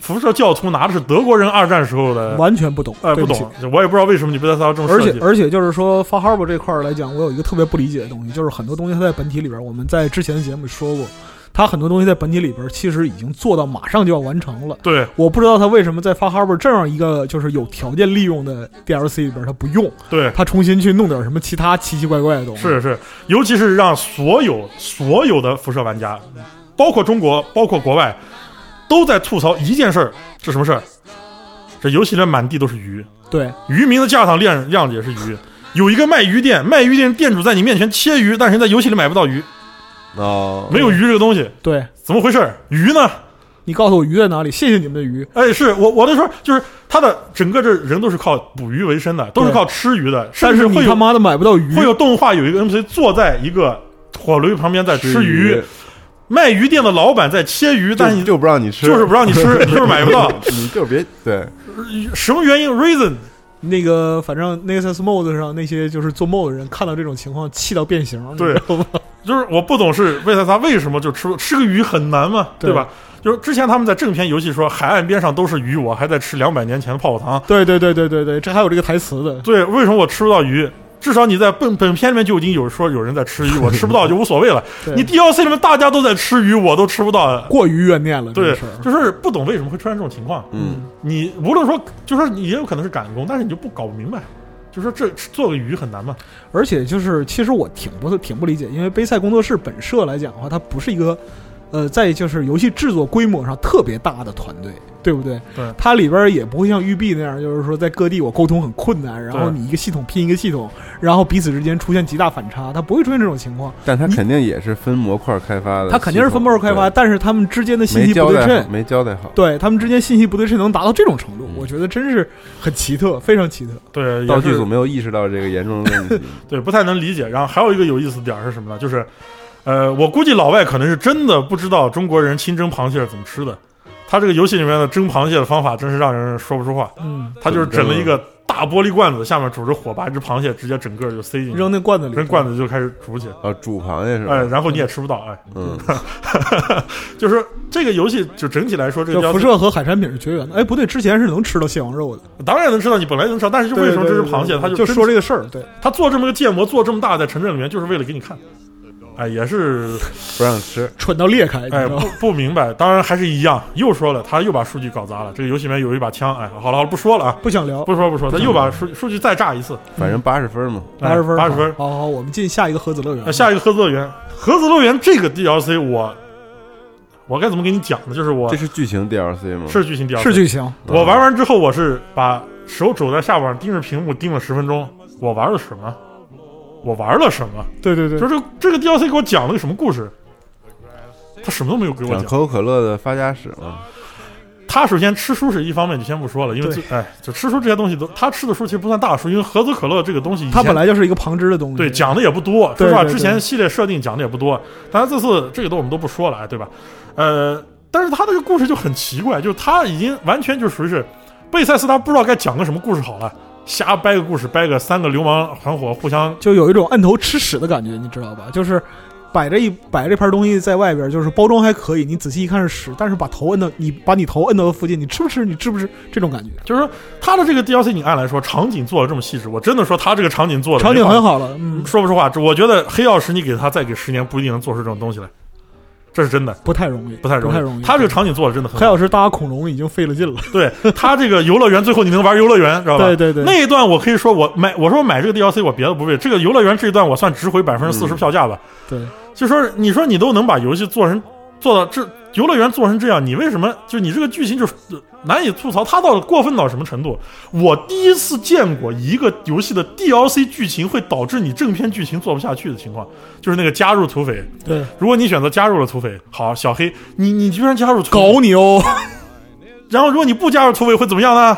辐射教徒拿的是德国人二战时候的，完全不懂，呃，不懂，我也不知道为什么你贝塞斯要这么。而且而且就是说，Far Harbor 这块来讲，我有一个特别不理解的东西，就是很多东西它在本体里边，我们在之前的节目里说过。它很多东西在本体里边其实已经做到马上就要完成了。对，我不知道他为什么在《Far Harbor》这样一个就是有条件利用的 DLC 里边他不用。对，他重新去弄点什么其他奇奇怪怪的东西。是是，尤其是让所有所有的辐射玩家，包括中国，包括国外，都在吐槽一件事儿，是什么事儿？这游戏里满地都是鱼。对，渔民的架上晾晾着也是鱼。有一个卖鱼店，卖鱼店店主在你面前切鱼，但是在游戏里买不到鱼。哦，没有鱼这个东西，对，怎么回事？鱼呢？你告诉我鱼在哪里？谢谢你们的鱼。哎，是我我的说，就是他的整个这人都是靠捕鱼为生的，都是靠吃鱼的。但是会他妈的买不到鱼。会有动画有一个 NPC 坐在一个火炉旁边在吃鱼，卖鱼店的老板在切鱼，但你就不让你吃，就是不让你吃，(laughs) 就是买不到。你就别对，什么原因？Reason。那个，反正 Nexus Mode 上那些就是做 Mode 的人看到这种情况，气到变形，对，就是我不懂是为了他为什么就吃吃个鱼很难嘛，对吧？就是之前他们在正片游戏说海岸边上都是鱼，我还在吃两百年前的泡泡糖。对对对对对对，这还有这个台词的。对，为什么我吃不到鱼？至少你在本本片里面就已经有说有人在吃鱼，(laughs) 我吃不到就无所谓了。你 DLC 里面大家都在吃鱼，我都吃不到，过于怨念了。对，就是不懂为什么会出现这种情况。嗯，你无论说，就是你也有可能是赶工，但是你就不搞不明白，就说这做个鱼很难吗？而且就是，其实我挺不挺不理解，因为杯赛工作室本社来讲的话，它不是一个。呃，在就是游戏制作规模上特别大的团队，对不对？对，它里边也不会像育碧那样，就是说在各地我沟通很困难，然后你一个系统拼一个系统，然后彼此之间出现极大反差，它不会出现这种情况。但它肯定也是分模块开发的，它肯定是分模块开发，但是他们之间的信息不对称，没交代好。对他们之间信息不对称能达到这种程度，我觉得真是很奇特，非常奇特。对，道具组没有意识到这个严重的问题，(laughs) 对，不太能理解。然后还有一个有意思点是什么呢？就是。呃，我估计老外可能是真的不知道中国人清蒸螃蟹是怎么吃的。他这个游戏里面的蒸螃蟹的方法真是让人说不出话。嗯，他就是整了一个大玻璃罐子，下面煮着火，把一只螃蟹直接整个就塞进去，扔那罐子里，扔罐子就开始煮起。啊，煮螃蟹是吧？哎，然后你也吃不到，哎，嗯，(laughs) 就是这个游戏就整体来说，这个辐射和海产品是绝缘的。哎，不对，之前是能吃到蟹黄肉的，当然能吃到，你本来能吃到，但是就为什么这只螃蟹，他就说这个事儿，对他做这么个建模，做这么大，在城镇里面，就是为了给你看。哎，也是不让吃，(laughs) 蠢到裂开。哎，不 (laughs) 不明白，当然还是一样。又说了，他又把数据搞砸了。这个游戏里面有一把枪，哎，好了好了，不说了啊，不想聊，不说不说，他又把数数据再炸一次。反正八十分嘛，八十分，八十分。好好，我们进下一个盒子乐园。下一个盒子乐园，盒子乐园这个 DLC，我我该怎么给你讲呢？就是我这是剧情 DLC 吗？是剧情 DLC，是剧情。我玩完之后，我是把手肘在下巴上盯着屏幕盯了十分钟。我玩了什么？我玩了什么？对对对，就是这个 DLC 给我讲了个什么故事？他什么都没有给我讲。可口可乐的发家史嘛。他首先吃书是一方面，就先不说了，因为哎，就吃书这些东西都，他吃的书其实不算大书，因为盒子可乐这个东西，它本来就是一个旁支的东西，对，讲的也不多。说实话，之前系列设定讲的也不多，当然这次这个都我们都不说了，对吧？呃，但是他这个故事就很奇怪，就是他已经完全就属于是贝塞斯，他不知道该讲个什么故事好了。瞎掰个故事，掰个三个流氓团伙互相，就有一种摁头吃屎的感觉，你知道吧？就是摆着一摆这盘东西在外边，就是包装还可以，你仔细一看是屎，但是把头摁到你把你头摁到附近，你吃不吃？你吃不吃？这种感觉，就是说他的这个 DLC，你按来说场景做的这么细致，我真的说他这个场景做的场景很。好了，嗯，说不出话，我觉得黑曜石你给他再给十年，不一定能做出这种东西来，这是真的，不太容易，不太容易。不太容易。他这个场景做的真的很好。黑老师搭恐龙已经费了劲了，对他这个游乐园，最后你能玩游乐园，知道吧？对对对那一段我可以说我买，我说我买这个 DLC，我别的不为，这个游乐园这一段我算值回百分之四十票价吧。对，就说你说你都能把游戏做成做到这游乐园做成这样，你为什么就你这个剧情就是呃难以吐槽？它到底过分到什么程度？我第一次见过一个游戏的 DLC 剧情会导致你正片剧情做不下去的情况，就是那个加入土匪。对，如果你选择加入了土匪，好，小黑，你你居然加入土匪，搞你哦！然后如果你不加入土匪会怎么样呢？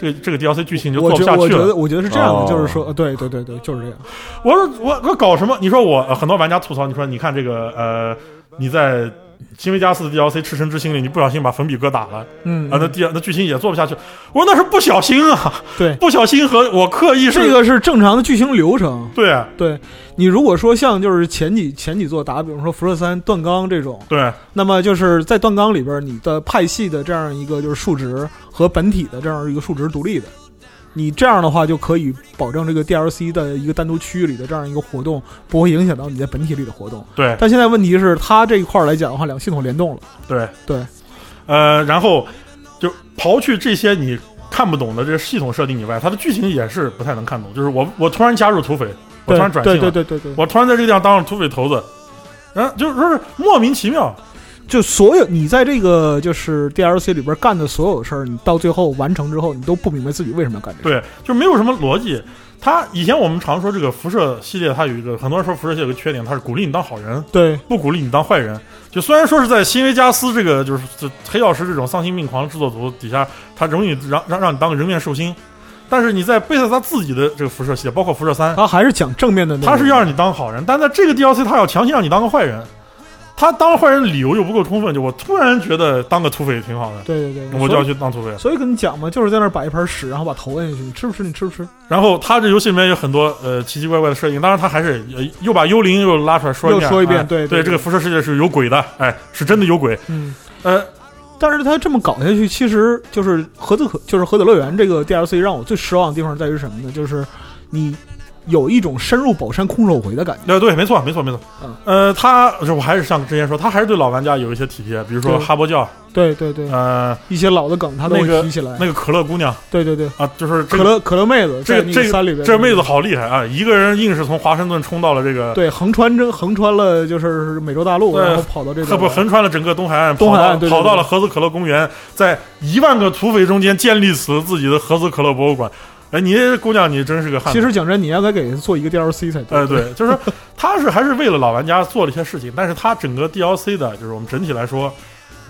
这个这个 DLC 剧情就做不下去了。我觉得我觉得是这样的，哦就是说，呃对对对对，就是这样。我说我我搞什么？你说我、呃很多玩家吐槽，你说你看这个呃，你在新维加斯的 DLC《赤诚之心》里，你不小心把粉笔哥打了，嗯，啊，那第那剧情也做不下去。我说那是不小心啊，对，(laughs) 不小心和我刻意是这个是正常的剧情流程。对啊对你如果说像就是前几前几座打，比如说辐射三、断钢这种，对那么就是在断钢里边，你的派系的这样一个就是数值和本体的这样一个数值独立的。你这样的话就可以保证这个 DLC 的一个单独区域里的这样一个活动不会影响到你在本体里的活动。对但现在问题是，它这一块儿来讲的话，两个系统联动了。对对，呃，然后就刨去这些你看不懂的这个系统设定以外，它的剧情也是不太能看懂。就是我我突然加入土匪，我突然转性对了，对对对对，我突然在这个地方当上土匪头子，然后就是说是莫名其妙。就所有你在这个就是 DLC 里边干的所有事儿，你到最后完成之后，你都不明白自己为什么要干这个。对，就没有什么逻辑。它以前我们常说这个辐射系列，它有一个很多人说辐射系列有个缺点，它是鼓励你当好人，对，不鼓励你当坏人。就虽然说是在新维加斯这个就是这黑曜石这种丧心病狂的制作组底下，它容易让让让你当个人面兽心，但是你在贝塞斯他自己的这个辐射系列，包括辐射三，他还是讲正面的那个。他是要让你当好人，但在这个 DLC 他要强行让你当个坏人。他当坏人的理由又不够充分，就我突然觉得当个土匪挺好的，对对对，我就要去当土匪。所以跟你讲嘛，就是在那儿摆一盘屎，然后把头摁下去，你吃不吃？你吃不吃？然后他这游戏里面有很多呃奇奇怪怪的设定，当然他还是呃又把幽灵又拉出来说一遍，又说一遍对对对这个辐射世界是有鬼的，哎，是真的有鬼。嗯，呃，但是他这么搞下去，其实就是盒子可就是盒子乐园这个 DLC 让我最失望的地方在于什么呢？就是你有一种深入宝山空手回的感觉。对，对，没错，没错，没错。嗯，呃，他我还是像之前说，他还是对老玩家有一些体贴，比如说哈伯教，对对对，呃，一些老的梗他都会提起来。那个可乐姑娘对对对，啊，就是这个可乐可乐妹子这个这个山里边，这妹子好厉害啊！一个人硬是从华盛顿冲到了这个，对横穿这横穿了就是美洲大陆，然后跑到这个他不横穿了整个东海岸，东海岸跑到对对对跑到了盒子可乐公园，在一万个土匪中间建立起了自己的盒子可乐博物馆。哎，你这姑娘，你真是个汉子。其实讲真，你应该给人做一个 DLC 才对。哎，对，就是他是还是为了老玩家做了一些事情，但是他整个 DLC 的，就是我们整体来说，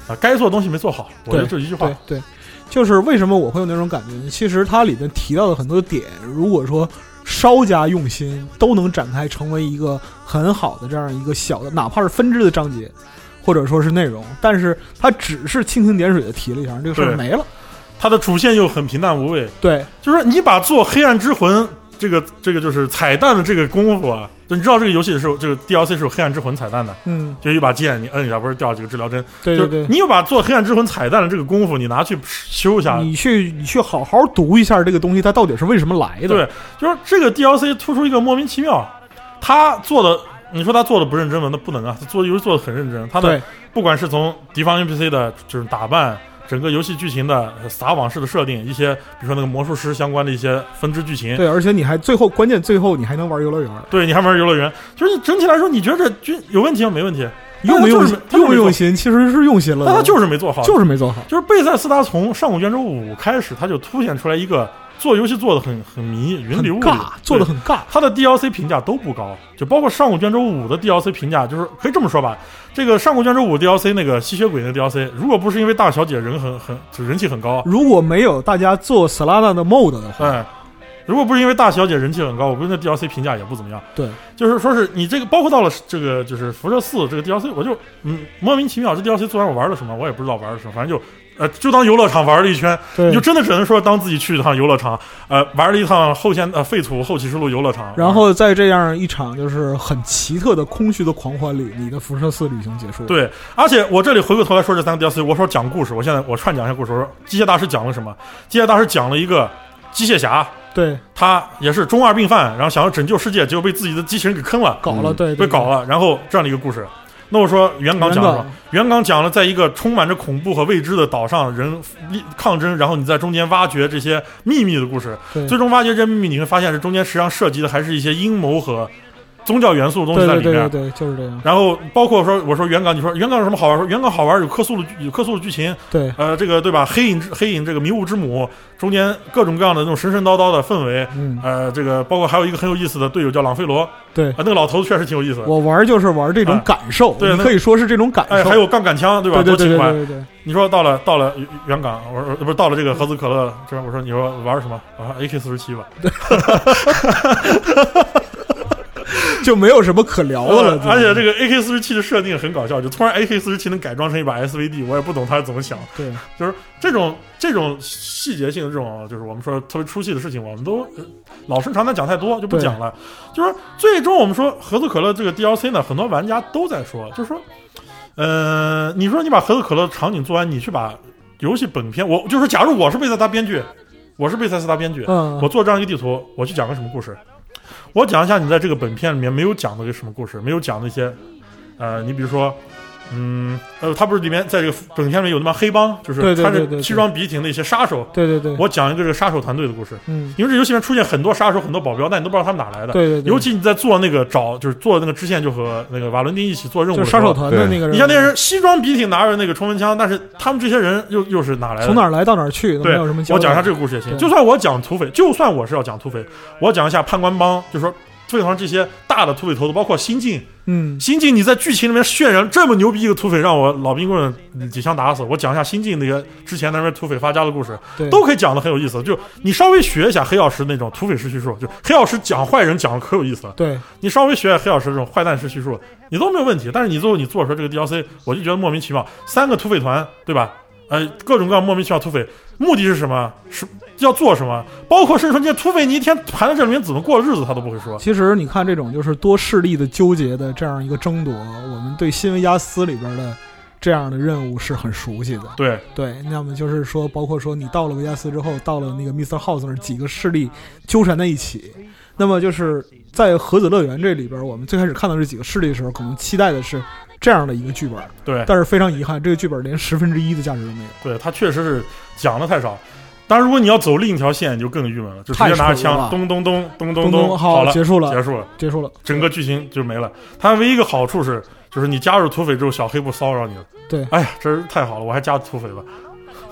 啊、该做的东西没做好。我觉得这一句话对，对，就是为什么我会有那种感觉呢？其实它里面提到的很多点，如果说稍加用心，都能展开成为一个很好的这样一个小的，哪怕是分支的章节，或者说是内容，但是它只是蜻蜓点水的提了一下，这个事儿没了。它的主线又很平淡无味。对，就是你把做黑暗之魂这个这个就是彩蛋的这个功夫啊，就你知道这个游戏是有这个 DLC 是有黑暗之魂彩蛋的，嗯，就一把剑你摁一下，不是掉几个治疗针。对对对就是你又把做黑暗之魂彩蛋的这个功夫，你拿去修一下。你去你去好好读一下这个东西，它到底是为什么来的？对，就是这个 DLC 突出一个莫名其妙，他做的，你说他做的不认真吗？那不能啊，他做游戏做的很认真。他的不管是从敌方 NPC 的就是打扮，整个游戏剧情的撒网式的设定，一些比如说那个魔术师相关的一些分支剧情，对，而且你还最后关键最后你还能玩游乐园，对你还玩游乐园，就是你整体来说，你觉得这剧有问题吗？没问题，用没用心？用不用心？其实是用心了，但他就是没做好，就是没做好。就是贝塞斯达从上古卷轴五开始，他就凸显出来一个做游戏做的很很迷，云里雾里做的很尬。他的 DLC 评价都不高，就包括上古卷轴五的 DLC 评价，就是可以这么说吧，这个上古卷轴五 DLC 那个吸血鬼那个 DLC，如果不是因为大小姐人很很就人气很高，如果没有大家做 Solana 的 mod 的话，哎，如果不是因为大小姐人气很高，我估计那 DLC 评价也不怎么样。对，就是说是你这个，包括到了这个就是辐射四这个 DLC，我就嗯莫名其妙，这 DLC 做完我玩了什么，我也不知道玩了什么，反正就呃就当游乐场玩了一圈，对你就真的只能说当自己去一趟游乐场，呃玩了一趟后现呃废土后启示录游乐场，然后在这样一场就是很奇特的空虚的狂欢里，你的辐射四旅行结束。，对，而且我这里回过头来说这三个 DLC，我说讲故事，我现在我串讲一下故事。我说机械大师讲了什么？机械大师讲了一个机械侠，对，他也是中二病犯，然后想要拯救世界，结果被自己的机器人给坑了，搞了，对，对被搞。了，然后这样的一个故事。那我说袁刚讲了什么袁刚讲了，在一个充满着恐怖和未知的岛上，人力抗争，然后你在中间挖掘这些秘密的故事。最终挖掘这些秘密，你会发现这中间实际上涉及的还是一些阴谋和宗教元素的东西在里面。对对对对，就是这样。然后包括说，我说原港，你说原港有什么好玩？说原港好玩，有克苏鲁有克苏鲁剧情，对，呃，这个对吧？黑影之黑影这个迷雾之母中间各种各样的那种神神叨叨的氛围，嗯，呃，这个包括还有一个很有意思的队友叫朗菲罗，对啊，那个老头子确实挺有意思的。我玩就是玩这种啊感受，对那你可以说是这种感哎，受。还有杠杆枪，对吧？对对对多情怀。对对对对，你说到了到了原港，我说不是到了这个合资可乐，这边我说你说玩什么？我说，AK 四十七吧。(laughs) (laughs) 就没有什么可聊的了。而且这个 AK 四十七的设定很搞笑，就突然 AK 四十七能改装成一把 SVD，我也不懂他是怎么想。对，就是这种这种细节性的这种，就是我们说特别出戏的事情，我们都呃老生常谈讲太多就不讲了。就是最终我们说盒子可乐这个 DLC 呢，很多玩家都在说，就是说，呃，你说你把盒子可乐场景做完，你去把游戏本片，我就是假如我是贝塞斯达编剧，我是贝塞斯达编剧，嗯，我做这样一个地图，我去讲个什么故事？我讲一下你在这个本片里面没有讲的个什么故事，没有讲那些，呃，你比如说，嗯，呃，他不是里面在这个整片里有那么黑帮，就是穿着西装笔挺的一些杀手。对对对，我讲一个这个杀手团队的故事，嗯，因为这游戏里面出现很多杀手、很多保镖，但你都不知道他们哪来的。对对对，尤其你在做那个找，就是做那个支线，就和那个瓦伦丁一起做任务就杀手团的那个人，你像那些人西装笔挺拿着那个冲锋枪，但是他们这些人又又是哪来的？从哪儿来到哪儿去对，有什么。我讲一下这个故事也行。就算我讲土匪，就算我是要讲土匪，我讲一下判官帮，就是说土匪团这些大的土匪头子，包括新晋。嗯，新晋你在剧情里面渲染这么牛逼一个土匪，让我老冰棍几枪打死。我讲一下新晋那个之前那边土匪发家的故事，对，都可以讲的很有意思。就你稍微学一下黑曜石那种土匪式叙述，就黑曜石讲坏人讲的可有意思了。对你稍微学下黑曜石这种坏蛋式叙述，你都没有问题。但是你最后你做出来这个 DLC，我就觉得莫名其妙。三个土匪团，对吧？呃，各种各样莫名其妙土匪，目的是什么？是要做什么？包括甚至说这些土匪，你一天盘在这里面怎么过日子，他都不会说。其实你看这种就是多势力的纠结的这样一个争夺，我们对新维加斯里边的这样的任务是很熟悉的。对对，那么就是说，包括说你到了维加斯之后，到了那个 Mr. House 那儿，几个势力纠缠在一起。那么就是在核子乐园这里边，我们最开始看到这几个势力的时候，可能期待的是这样的一个剧本，对但是非常遗憾，这个剧本连十分之一的价值都没有。对，它确实是讲的太少。当然，如果你要走另一条线，你就更郁闷了，就直接拿着枪咚咚咚咚咚咚咚好了，结束了，结束了，结束了。整个剧情就没了。它唯一一个好处是，就是你加入土匪之后，小黑不骚扰你了。对，哎呀，真是太好了，我还加土匪吧。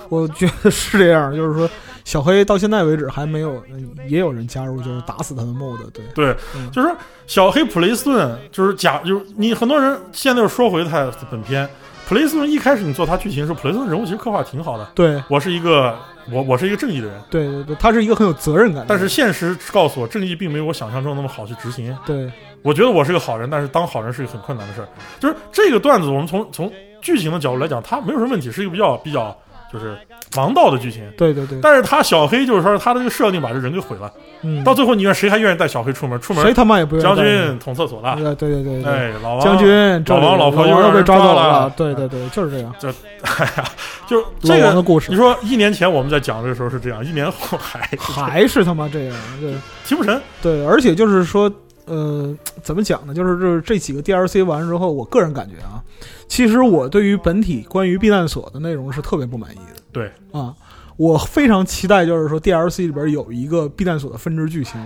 我觉得是这样，就是说小黑到现在为止还没有，嗯也有人加入，就是打死他的 mod。对，对，嗯就是说小黑普雷斯顿，就是假，就是你很多人现在又说回他本片，普雷斯顿一开始你做他剧情的时候，普雷斯顿人物其实刻画挺好的。对，我是一个我我是一个正义的人，对对对，他是一个很有责任感的。但是现实告诉我，正义并没有我想象中那么好去执行。对，我觉得我是个好人，但是当好人是一个很困难的事儿。就是这个段子，我们从从剧情的角度来讲，它没有什么问题，是一个比较比较就是王道的剧情。对对对，但是他小黑就是说他的这个设定把这人给毁了，嗯，到最后你看谁还愿意带小黑出门？出门谁他妈也不愿意将军捅厕所了，对对对对。对，哎，老王将军老王老婆又被抓走了，对对对，就是这样。这哎呀，(laughs) 就这个的故事。你说一年前我们在讲这个时候是这样，一年后还还是他妈这样，对。提不成。对，而且就是说，呃，怎么讲呢？就是这这几个 DLC 完之后，我个人感觉啊，其实我对于本体关于避难所的内容是特别不满意的。对啊，我非常期待，就是说 DLC 里边有一个避难所的分支剧情，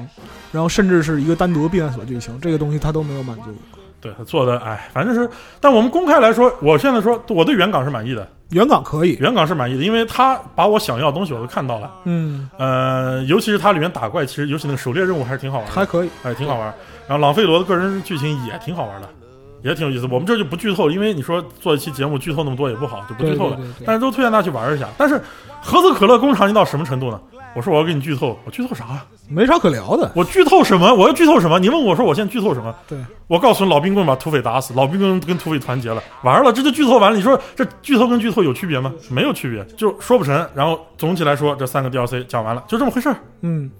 然后甚至是一个单独的避难所剧情，这个东西它都没有满足。对他做的，哎，反正是，但我们公开来说，我现在说我对原港是满意的，原港可以，原港是满意的，因为他把我想要的东西我都看到了。嗯，呃，尤其是它里面打怪，其实尤其那个狩猎任务还是挺好玩的，还可以，哎，挺好玩。然后朗费罗的个人剧情也挺好玩的，也挺有意思。我们这就不剧透，因为你说做一期节目剧透那么多也不好，就不剧透了。对对对对但是都推荐大家去玩一下。但是盒子可乐工厂你到什么程度呢？我说我要给你剧透，我剧透啥呀？没啥可聊的。我剧透什么？我要剧透什么？你问我说我现在剧透什么？对，我告诉你，老冰棍把土匪打死，老冰棍跟土匪团结了，完了，这就剧透完了。你说这剧透跟剧透有区别吗？没有区别，就说不成。然后总体来说，这三个 DLC 讲完了，就这么回事儿。嗯，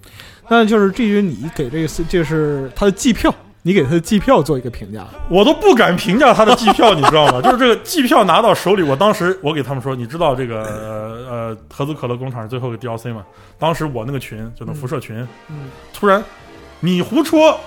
那就是至于你给这个就是他的季票，你给他的季票做一个评价。我都不敢评价他的季票，你知道吗？(laughs) 就是这个季票拿到手里，我当时我给他们说，你知道这个呃呃合资可乐工厂是最后一个 DLC 吗？当时我那个群就那辐射群，嗯，突然你胡说，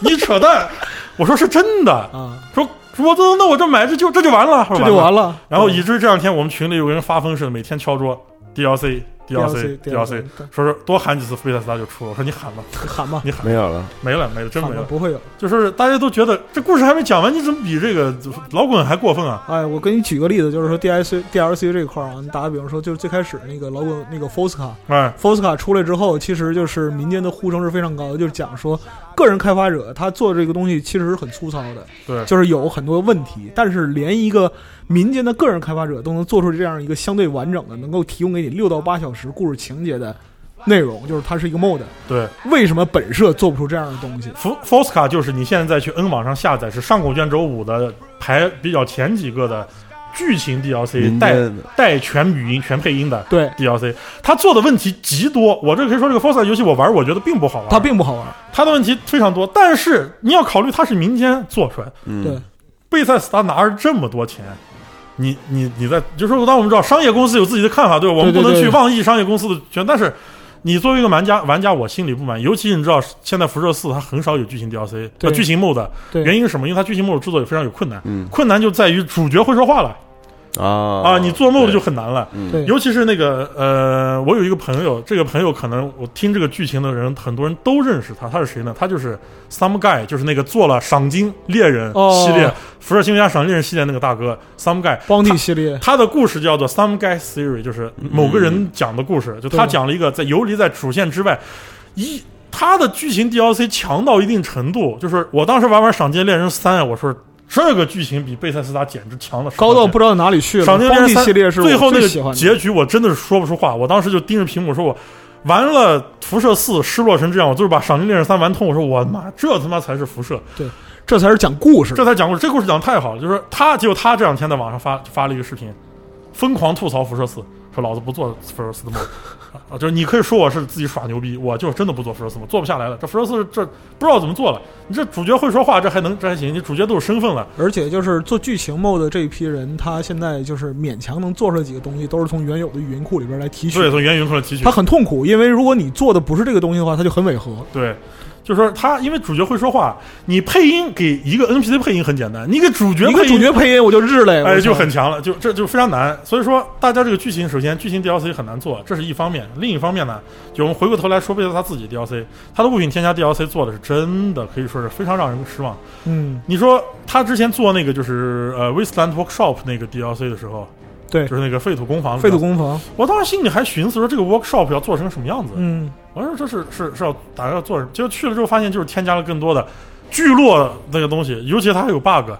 你扯淡，我说是真的，啊，说我这那我这买这就这就完了，这就完了。了。然后以至于这两天我们群里有个人发疯似的，每天敲桌 DLC DLC DLC 说是多喊几次贝塞斯达就出了。我说你喊吧，(laughs) 喊吧，你喊没有了，没了没了，真没了。不会有。就是大家都觉得这故事还没讲完，你怎么比这个老滚还过分啊？哎，我给你举个例子，就是说 DLC DLC 这块儿啊，你打个比方说，就是最开始那个老滚那个 Fosca 哎，Fosca 出来之后，其实就是民间的呼声是非常高的，就是讲说个人开发者他做这个东西其实是很粗糙的，对，就是有很多问题，但是连一个民间的个人开发者都能做出这样一个相对完整的，能够提供给你六到八小时故事情节的内容，就是它是一个 mod。对，为什么本社做不出这样的东西？福 Fosca 就是你现在去 N 网上下载是上古卷轴五的排比较前几个的剧情 DLC 带带全语音全配音的对，DLC，它做的问题极多。我这可以说这个 Fosca 游戏我玩，我觉得并不好玩，它并不好玩。它的问题非常多。但是你要考虑它是民间做出来的，嗯，对，贝塞斯达拿着这么多钱。你你你在就是说，当我们知道商业公司有自己的看法，对吧？我们不能去妄议商业公司的权，但是你作为一个玩家，玩家我心里不满。尤其你知道，现在辐射四它很少有剧情 DLC，剧情 mode，原因是什么？因为它剧情 mod 制作也非常有困难，嗯困难就在于主角会说话了啊啊，你做对就很难了。嗯对，尤其是那个呃，我有一个朋友，这个朋友可能我听这个剧情的人，很多人都认识他。他是谁呢？他就是 Some Guy，就是那个做了赏金猎人哦系列、辐射新玩家赏金猎人系列那个大哥 Some Guy。邦蒂系列，他的故事叫做 Some Guy Theory，就是某个人讲的故事。就他讲了一个在游离在主线之外，一他的剧情 DLC 强到一定程度，就是我当时玩完《赏金猎人三》，我说这个剧情比贝塞斯达简直强了，高到不知道哪里去了。赏金猎人三系列是最后那个。结局，我真的是说不出话。我当时就盯着屏幕说：“我完了，辐射四失落成这样，我就是把赏金猎人三玩通。”我说：“我妈，这他妈才是辐射，对这才是讲故事。这才讲故事。这故事讲的太好了。就是他，结果他这两天在网上发发了一个视频，疯狂吐槽辐射四，说老子不做辐射四的 mod 啊，就是你可以说我是自己耍牛逼，我就真的不做辐射四 mod，做不下来了。这福尔斯这不知道怎么做了。你这主角会说话，这还能这还行，你主角都有身份了。而且就是做剧情 mod 的这一批人，他现在就是勉强能做出来几个东西，都是从原有的语音库里边来提取。对，从原语音库来提取他。很痛苦，因为如果你做的不是这个东西的话，他就很违和。对，就是说他因为主角会说话，你配音给一个 NPC 配音很简单，你给主角一个主配音，角配音我就日了，哎，就很强了，就这就非常难。所以说，大家这个剧情，首先剧情 DLC 很难做，这是一方面；另一方面呢，就我们回过头来说贝塞斯他自己 DLC，他的物品添加 DLC 做的是真的可以说是非常让人失望。嗯，你说他之前做那个就是呃 Wasteland Workshop 那个 DLC 的时候，对。就是那个废土工坊，废土，工坊，我当时心里还寻思说这个 Workshop 要做成什么样子，嗯，我说这是是是要打算要做什么？结果去了之后发现就是添加了更多的聚落那个东西，尤其它还有 bug。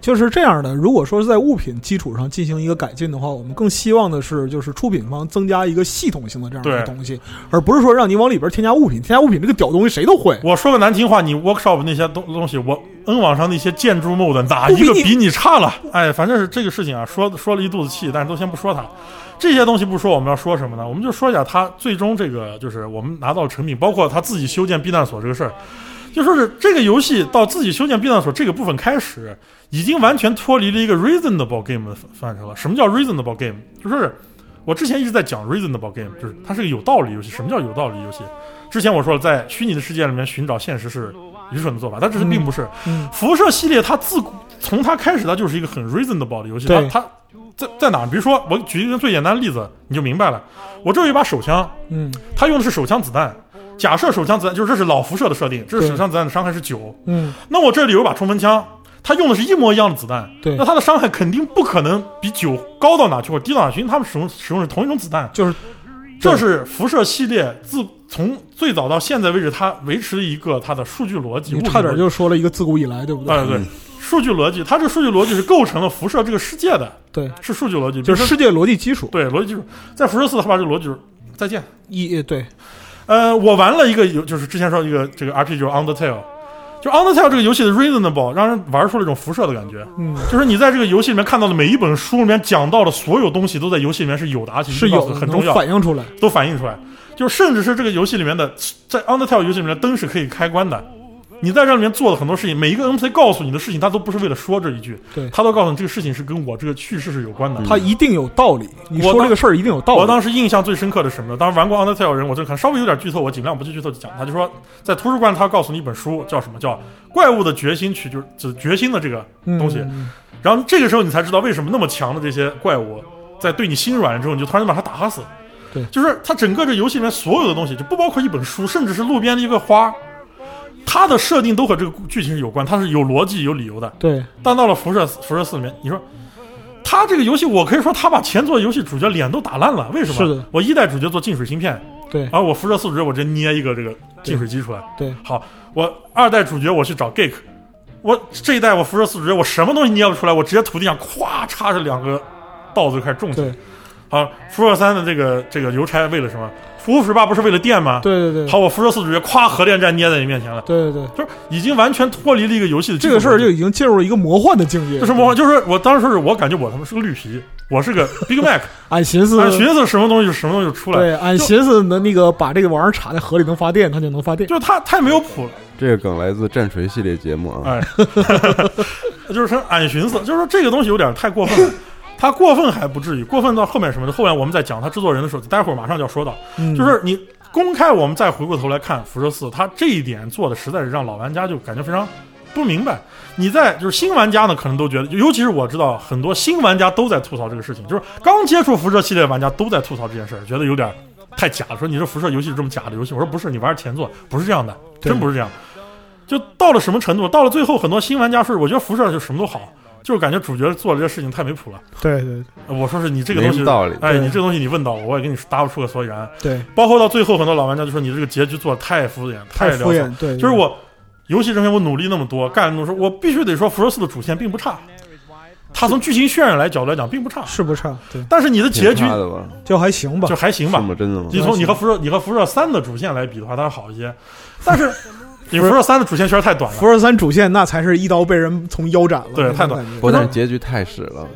就是这样的。如果说是在物品基础上进行一个改进的话，我们更希望的是，就是出品方增加一个系统性的这样的对东西，而不是说让你往里边添加物品。添加物品这个屌东西谁都会。我说个难听话，你 workshop 那些东东西，我 N 网上那些建筑 mode 哪一个比你比你差了？(laughs) 哎，反正是这个事情啊，说说了一肚子气，但是都先不说它。这些东西不说，我们要说什么呢？我们就说一下它最终这个就是我们拿到成品，包括他自己修建避难所这个事儿。就说是这个游戏到自己修建避难所这个部分开始，已经完全脱离了一个 reasonable game 的范畴了。什么叫 reasonable game？就是我之前一直在讲 reasonable game，就是它是个有道理游戏。什么叫有道理游戏？之前我说了，在虚拟的世界里面寻找现实是愚蠢的做法，但这是并不是。嗯辐射系列它自古从它开始，它就是一个很 reasonable 的游戏。它对它在在哪？比如说，我举一个最简单的例子，你就明白了。我这有一把手枪，嗯它用的是手枪子弹。假设手枪子弹就是这是老辐射的设定，这是手枪子弹的伤害是九。嗯，那我这里有一把冲锋枪，它用的是一模一样的子弹，对那它的伤害肯定不可能比九高到哪去或者低到哪去，因为他们使用使用是同一种子弹。就是这是辐射系列自从最早到现在为止，它维持一个它的数据逻辑。你差点就说了一个自古以来，对不对？啊，对，数据逻辑，它这个数据逻辑是构成了辐射这个世界的，对，是数据逻辑，就是世界逻辑基础。对逻辑基础。在辐射四，它把这个逻辑就是再见，一对，呃，我玩了一个游，就是之前说一个这个 RPG 就是 Undertale，就 Undertale 这个游戏的 reasonable 让人玩出了一种辐射的感觉，嗯，就是你在这个游戏里面看到的每一本书里面讲到的所有东西都在游戏里面是有的，而且是有的很重要，反映出来。都反映出来。就甚至是这个游戏里面的，在 Undertale 游戏里面的灯是可以开关的。你在这里面做的很多事情，每一个 NPC 告诉你的事情，他都不是为了说这一句，对他都告诉你这个事情是跟我这个叙事是有关的。他一定有道理。你说我这个事儿一定有道理。我当时印象最深刻的是什么呢？当时玩过 Undertale 的人，我就看稍微有点剧透，我尽量不去剧透就讲。他就说，在图书馆他告诉你一本书，叫什么叫《怪物的决心曲》，就是指决心的这个东西。嗯然后这个时候你才知道为什么那么强的这些怪物，在对你心软了之后，你就突然就把他打死。对就是他整个这游戏里面所有的东西，就不包括一本书，甚至是路边的一个花，它的设定都和这个剧情是有关，它是有逻辑、有理由的。对，但到了辐射辐射四里面，你说他这个游戏，我可以说他把前作游戏主角脸都打烂了。为什么？是的我一代主角做净水芯片，对而我辐射四主角我直接捏一个这个净水机出来。对，好，我二代主角我去找 Geek，我这一代我辐射四主角我什么东西捏不出来，我直接土地上咵插着两个稻子就开始种起来对。好，辐射三的这个这个邮差为了什么？服务水坝不是为了电吗？对对对，好，我辐射四主角夸核电站捏在你面前了，对对对，就是已经完全脱离了一个游戏的基这个事儿就已经进入了一个魔幻的境界。就是魔幻，就是我当时是我感觉我他妈是个绿皮，我是个 (laughs) Big Mac，(laughs) 俺寻思，俺寻思什么东西什么东西就出来，对，俺寻思能那个把这个玩意儿插在河里能发电，它就能发电。就是它太没有谱了，这个梗来自战锤系列节目啊。哎，(laughs) 就是说俺寻思，就是说这个东西有点太过分了。它过分还不至于，过分到后面什么的，后面我们在讲他制作人的时候，待会儿马上就要说到，嗯就是你公开我们再回过头来看《辐射四》，他这一点做的实在是让老玩家就感觉非常不明白。你在就是新玩家呢，可能都觉得，尤其是我知道很多新玩家都在吐槽这个事情，就是刚接触辐射系列的玩家都在吐槽这件事儿，觉得有点太假了。说你这辐射游戏是这么假的游戏，我说不是，你玩前作不是这样的，真不是这样。就到了什么程度？到了最后，很多新玩家说，我觉得辐射就什么都好，就是感觉主角做了这些事情太没谱了。对对呃我说是你这个东西道理哎，你这个东西你问到我，我也给你答不出个所以然。对，包括到最后，很多老玩家就说你这个结局做的太敷衍，太敷衍。对，就是我游戏这边我努力那么多，干了那么多，我必须得说，辐射四的主线并不差，它从剧情渲染来角度来讲并不差，是不差，对，但是你的结局的？就还行吧就。还行吧？真的吗？你从你和辐射你和辐射三的主线来比的话，它是好一些，但是你辐射三的主线确实太短了辐。射三主线那才是一刀被人从腰斩了，对太短但是结局太屎了。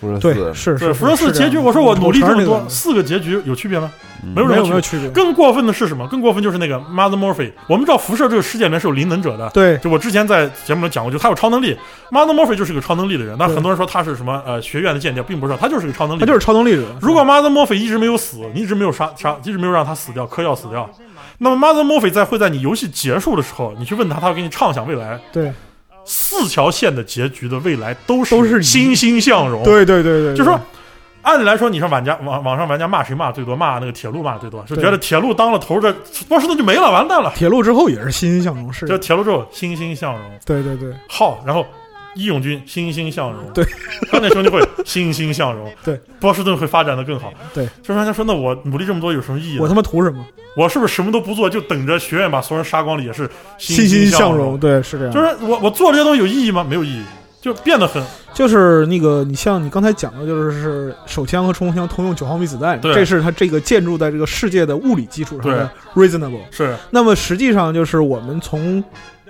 辐射对，四是是对，辐射四结局，我说我努力这么多，四个结局有区别吗？嗯没没有任何区有没有区别。更过分的是什么？更过分就是那个 Mother Morphy。我们知道辐射这个世界里面是有灵能者的，对就我之前在节目里讲过，就他有超能力。Mother Morphy 就是个超能力的人，但对很多人说他是什么呃学院的间谍，并不是，他就是个超能力。他就是超能力者。如果 Mother Morphy 一直没有死，你一直没有杀杀，一直没有让他死掉，嗑药死掉，那么 Mother Morphe 在会在你游戏结束的时候，你去问他，他会给你畅想未来对四条线的结局的未来都都是欣欣向荣。对对对对，就说。按理来说，你说玩家网网上玩家骂谁骂最多？骂那个铁路骂最多，就觉得铁路当了头的波士顿就没了，完蛋了。铁路之后也是欣欣向荣，是就铁路之后欣欣向荣，对对对好，然后义勇军欣欣向荣，对，钢铁兄弟会欣欣向荣，对，波士顿会发展的更好，对。就是玩家说，那我努力这么多有什么意义？我他妈图什么？我是不是什么都不做，就等着学院把所有人杀光了，也是欣欣向荣？对，是这样。就是我我做这些东西有意义吗？没有意义，就变得很就是那个，你像你刚才讲的，就是是手枪和冲锋枪通用九毫米子弹，对这是它这个建筑在这个世界的物理基础上的 reasonable。是那么实际上就是我们从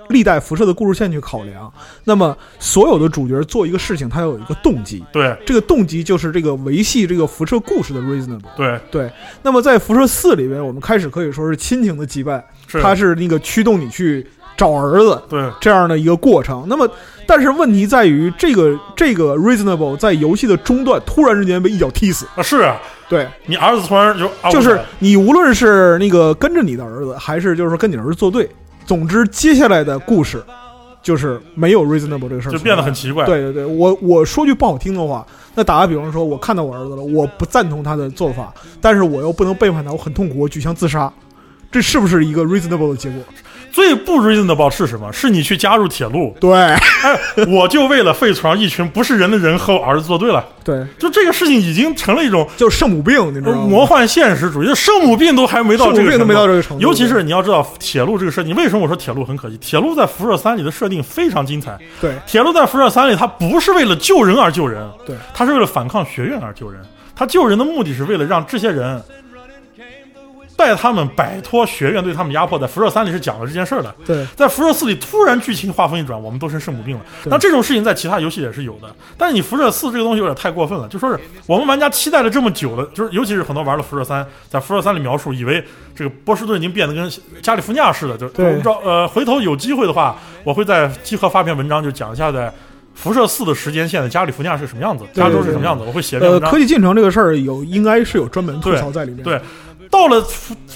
历代辐射的故事线去考量，那么所有的主角做一个事情，他要有一个动机，对。这个动机就是这个维系这个辐射故事的 reasonable。对。对，那么在辐射四里边，我们开始可以说是亲情的羁绊，是。它是那个驱动你去找儿子，对。这样的一个过程。那么，但是问题在于，这个这个 reasonable 在游戏的中段突然之间被一脚踢死。啊是啊，对，你儿子突然就啊就是你无论是那个跟着你的儿子，还是就是说跟你儿子作对，总之接下来的故事就是没有 reasonable 这个事儿，就变得很奇怪。对对对，我我说句不好听的话，那打个比方说，我看到我儿子了，我不赞同他的做法，但是我又不能背叛他，我很痛苦，我举枪自杀，这是不是一个 reasonable 的结果？最不 reasonable 是什么？是你去加入铁路，对哎，我就为了废除上一群不是人的人和我儿子作对了。对，就这个事情已经成了一种就是圣母病，你知道吗？魔幻现实主义，就圣母病都还没到这个病都没到这个程度尤其是你要知道铁路这个设定，为什么我说铁路很可惜？铁路在辐射三里的设定非常精彩。对铁路在辐射三里，它不是为了救人而救人，对，它是为了反抗学院而救人。它救人的目的是为了让这些人带他们摆脱学院对他们压迫，在辐射三里是讲了这件事儿的。对，在辐射四里突然剧情画风一转，我们都生圣母病了。那这种事情在其他游戏也是有的，但是你辐射四这个东西有点太过分了，就说是我们玩家期待了这么久了，就是尤其是很多玩了辐射三，在辐射三里描述，以为这个波士顿已经变得跟加利福尼亚似的，就对我们知道呃，回头有机会的话，我会在集合发篇文章，就讲一下在。辐射四的时间线的加利福尼亚是什么样子？加州是什么样子？我会写。科技进程这个事儿有应该是有专门吐对槽在里面，对，到了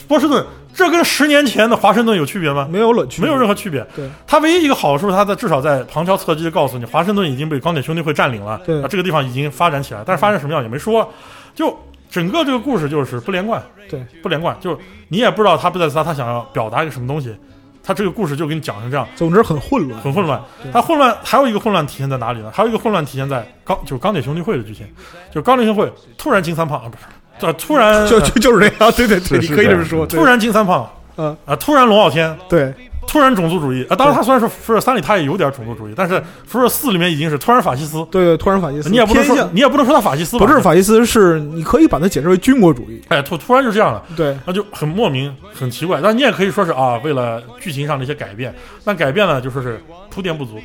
波士顿，这跟十年前的华盛顿有区别吗？没有冷区，没有任何区别。对，它唯一一个好处，它在至少在旁敲侧击的告诉你，华盛顿已经被钢铁兄弟会占领了，对。啊，这个地方已经发展起来，但是发展什么样也没说，就整个这个故事就是不连贯，对，不连贯，就是你也不知道他不在斯达他想要表达一个什么东西，他这个故事就给你讲成这样，总之很混乱，很混乱。对。它混乱还有一个混乱体现在哪里呢？还有一个混乱体现在钢就是钢铁兄弟会的剧情，就是钢铁兄弟会突然金三胖啊，不是。这突然就就就是这样，对对对，你可以这么说，突然金三胖，嗯啊，突然龙傲天，对突然种族主义啊！当然，他虽然是辐射三里，他也有点种族主义，但是辐射四里面已经是突然法西斯，对对，突然法西斯，你也不能说你也不能说他法西斯吧，不是法西斯，是你可以把它解释为军国主义，哎，突突然就这样了，对那就很莫名，很奇怪。但你也可以说是啊，为了剧情上的一些改变，但改变呢，就说是铺垫不足，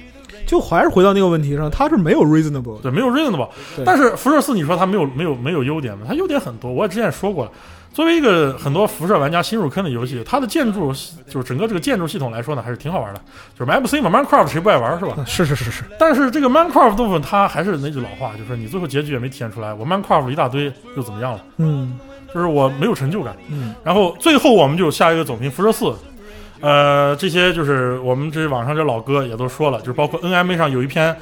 就还是回到那个问题上，它是没有 reasonable，对，没有 reasonable。但是辐射四，你说它没有没有没有优点吗？它优点很多，我也之前也说过了。作为一个很多辐射玩家新入坑的游戏，它的建筑就是整个这个建筑系统来说呢，还是挺好玩的。就是 MC 嘛，Minecraft 谁不爱玩是吧？是是是是，但是这个 Minecraft 部分，它还是那句老话，就是你最后结局也没体现出来。我 Minecraft 一大堆又怎么样了？嗯就是我没有成就感。嗯，然后最后我们就下一个总评辐射四，呃，这些就是我们这网上这老哥也都说了，就是包括 NMA 上有一篇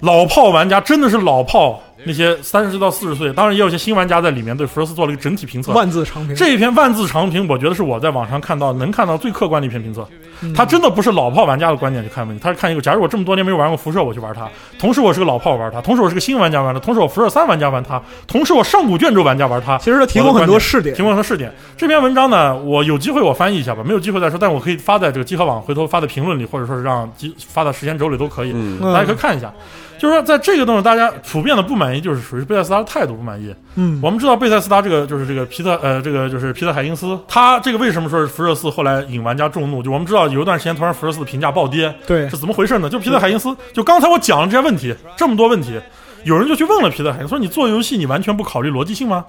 老炮玩家，真的是老炮，那些三十到四十岁，当然也有些新玩家在里面对辐射四做了一个整体评测。万字长评，这一篇万字长评，我觉得是我在网上看到能看到最客观的一篇评测。嗯他真的不是老炮玩家的观点去看问题，他是看一个，假如我这么多年没有玩过辐射，我去玩它；同时我是个老炮玩它，同时我是个新玩家玩它，同时我辐射三玩家玩它，同时我上古卷轴玩家玩它。其实它提供很多试点提，供很多试点。这篇文章呢，我有机会我翻译一下吧，没有机会再说，但我可以发在这个集合网，回头发在评论里，或者说是让集发到时间轴里都可以，嗯大家可以看一下。就是说，在这个东西，大家普遍的不满意，就是属于贝塞斯达的态度不满意。嗯，我们知道贝塞斯达这个就是这个皮特呃，这个就是皮特海因斯，他这个为什么说是辐射四后来引玩家众怒？就我们知道有一段时间突然辐射四的评价暴跌，对是怎么回事呢？就皮特海因斯，就刚才我讲了这些问题，这么多问题，有人就去问了皮特海因斯，说你做游戏你完全不考虑逻辑性吗？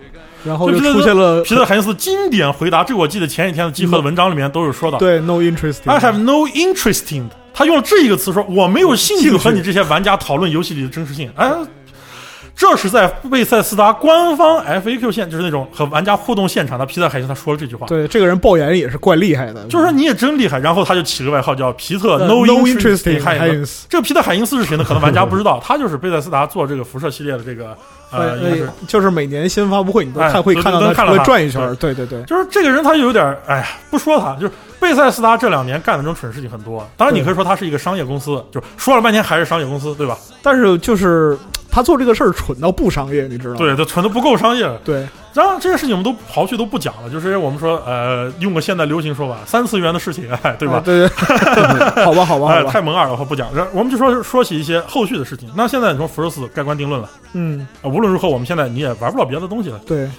然后就出现了皮特海因斯经典回答，这个我记得前几天的集合的文章里面都有说到。对 no interesting，I have no interest in，他用了这一个词说，我没有兴趣和你这些玩家讨论游戏里的真实性。哎，这是在贝塞斯达官方 FAQ 线，就是那种和玩家互动现场，的皮特海因斯他说了这句话。对这个人爆言也是怪厉害的，就是说你也真厉害，然后他就起个外号叫皮特呃 No Interest interesting 海因斯。这个皮特海因斯是谁呢？可能玩家不知道，他就是贝塞斯达做这个辐射系列的这个呃，就是每年新闻发布会你都哎看会看到他出来都看到他转一圈，对对对，就是这个人，他就有点儿，哎呀，不说他，就是贝塞斯达这两年干的这种蠢事情很多。当然，你可以说他是一个商业公司，就说了半天还是商业公司，对吧？但是就是他做这个事儿蠢到不商业，你知道吗？对，他蠢的不够商业。对，然后这些事情我们都刨去都不讲了，就是我们说，呃，用个现代流行说法，三次元的事情，哎，对吧啊？对对，(laughs) 好吧好吧哎，好吧，太萌二了，我不讲。然后我们就说说起一些后续的事情。那现在你说辐射四盖棺定论了，嗯，啊无论如何，我们现在你也玩不了别的东西了。对，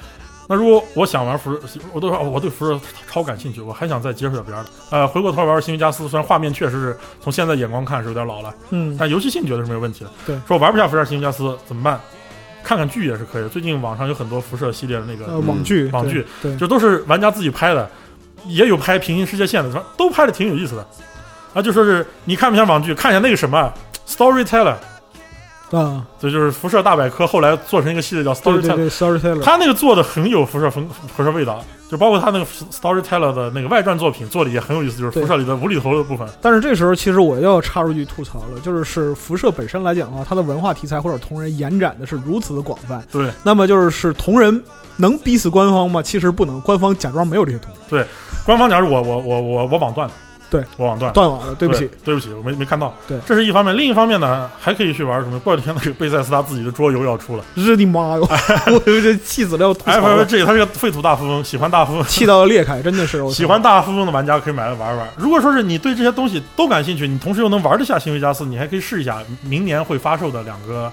那如果我想玩辐射，我都说哦我对辐射超感兴趣，我还想再接触点别的。呃，回过头玩玩新维加斯，虽然画面确实是从现在眼光看是有点老了，嗯，但游戏性绝对是没有问题的。对说我玩不下辐射新维加斯怎么办？看看剧也是可以的。最近网上有很多辐射系列的那个呃，网剧，网剧对，就都是玩家自己拍的，也有拍平行世界线的，都拍的挺有意思的。啊，就说是你看不下网剧，看一下那个什么 Storyteller，啊，这就是辐射大百科，后来做成一个系列叫 Storyteller 对。对，storyteller，他那个做的很有辐射风辐射味道，就包括他那个 Storyteller 的那个外传作品做的也很有意思，就是辐射里的无厘头的部分。但是这时候其实我要插入一句吐槽了，就是是辐射本身来讲的话，它的文化题材或者同人延展的是如此的广泛，对，那么就是是同人能逼死官方吗？其实不能，官方假装没有这些同对，官方假如我我我我我网断了，对我网断了。断网了，对不起，对不起，我没没看到。对这是一方面，另一方面呢，还可以去玩什么？过几天那个贝塞斯他自己的桌游要出了日你妈哟！(laughs) 我这气死了，要吐槽了，，FFG 他是个废土大富翁，喜欢大富翁，气到裂开，真的是我喜欢大富翁的玩家可以买来玩玩。如果说是你对这些东西都感兴趣，你同时又能玩得下新维加斯，你还可以试一下明年会发售的两个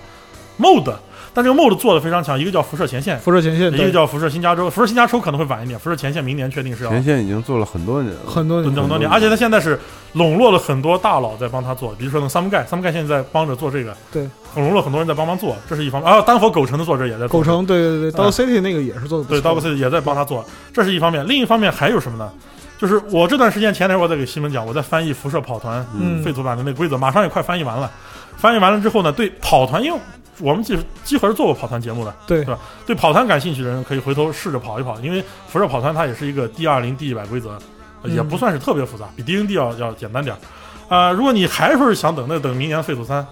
mod。但这个 mod 做的非常强，一个叫辐射前线，辐射前线，一个叫辐射新加州，辐射新加州可能会晚一点，辐射前线明年确定是要前线已经做了很多年，很多很多年，而且他现在是笼络了很多大佬在帮他做，比如说那个 Some Guy，Some Guy 现在在帮着做这个，对，笼络很多人在帮忙做，这是一方面。啊，丹佛狗城的作者也在做狗城，对对对啊，Dog City 那个也是做的对 Dog City 也在帮他做，这是一方面。另一方面还有什么呢？就是我这段时间前天我在给西门讲，我在翻译辐射跑团嗯。废土版的那个规则，马上也快翻译完了。翻译完了之后呢，对跑团，因为我们几集合是做过跑团节目的，对对吧？对跑团感兴趣的人可以回头试着跑一跑，因为辐射跑团它也是一个 D 二零 D 一百规则，呃也嗯不算是特别复杂，比 D N D 要要简单点儿。啊、如果你还说是想等，那等明年废土三。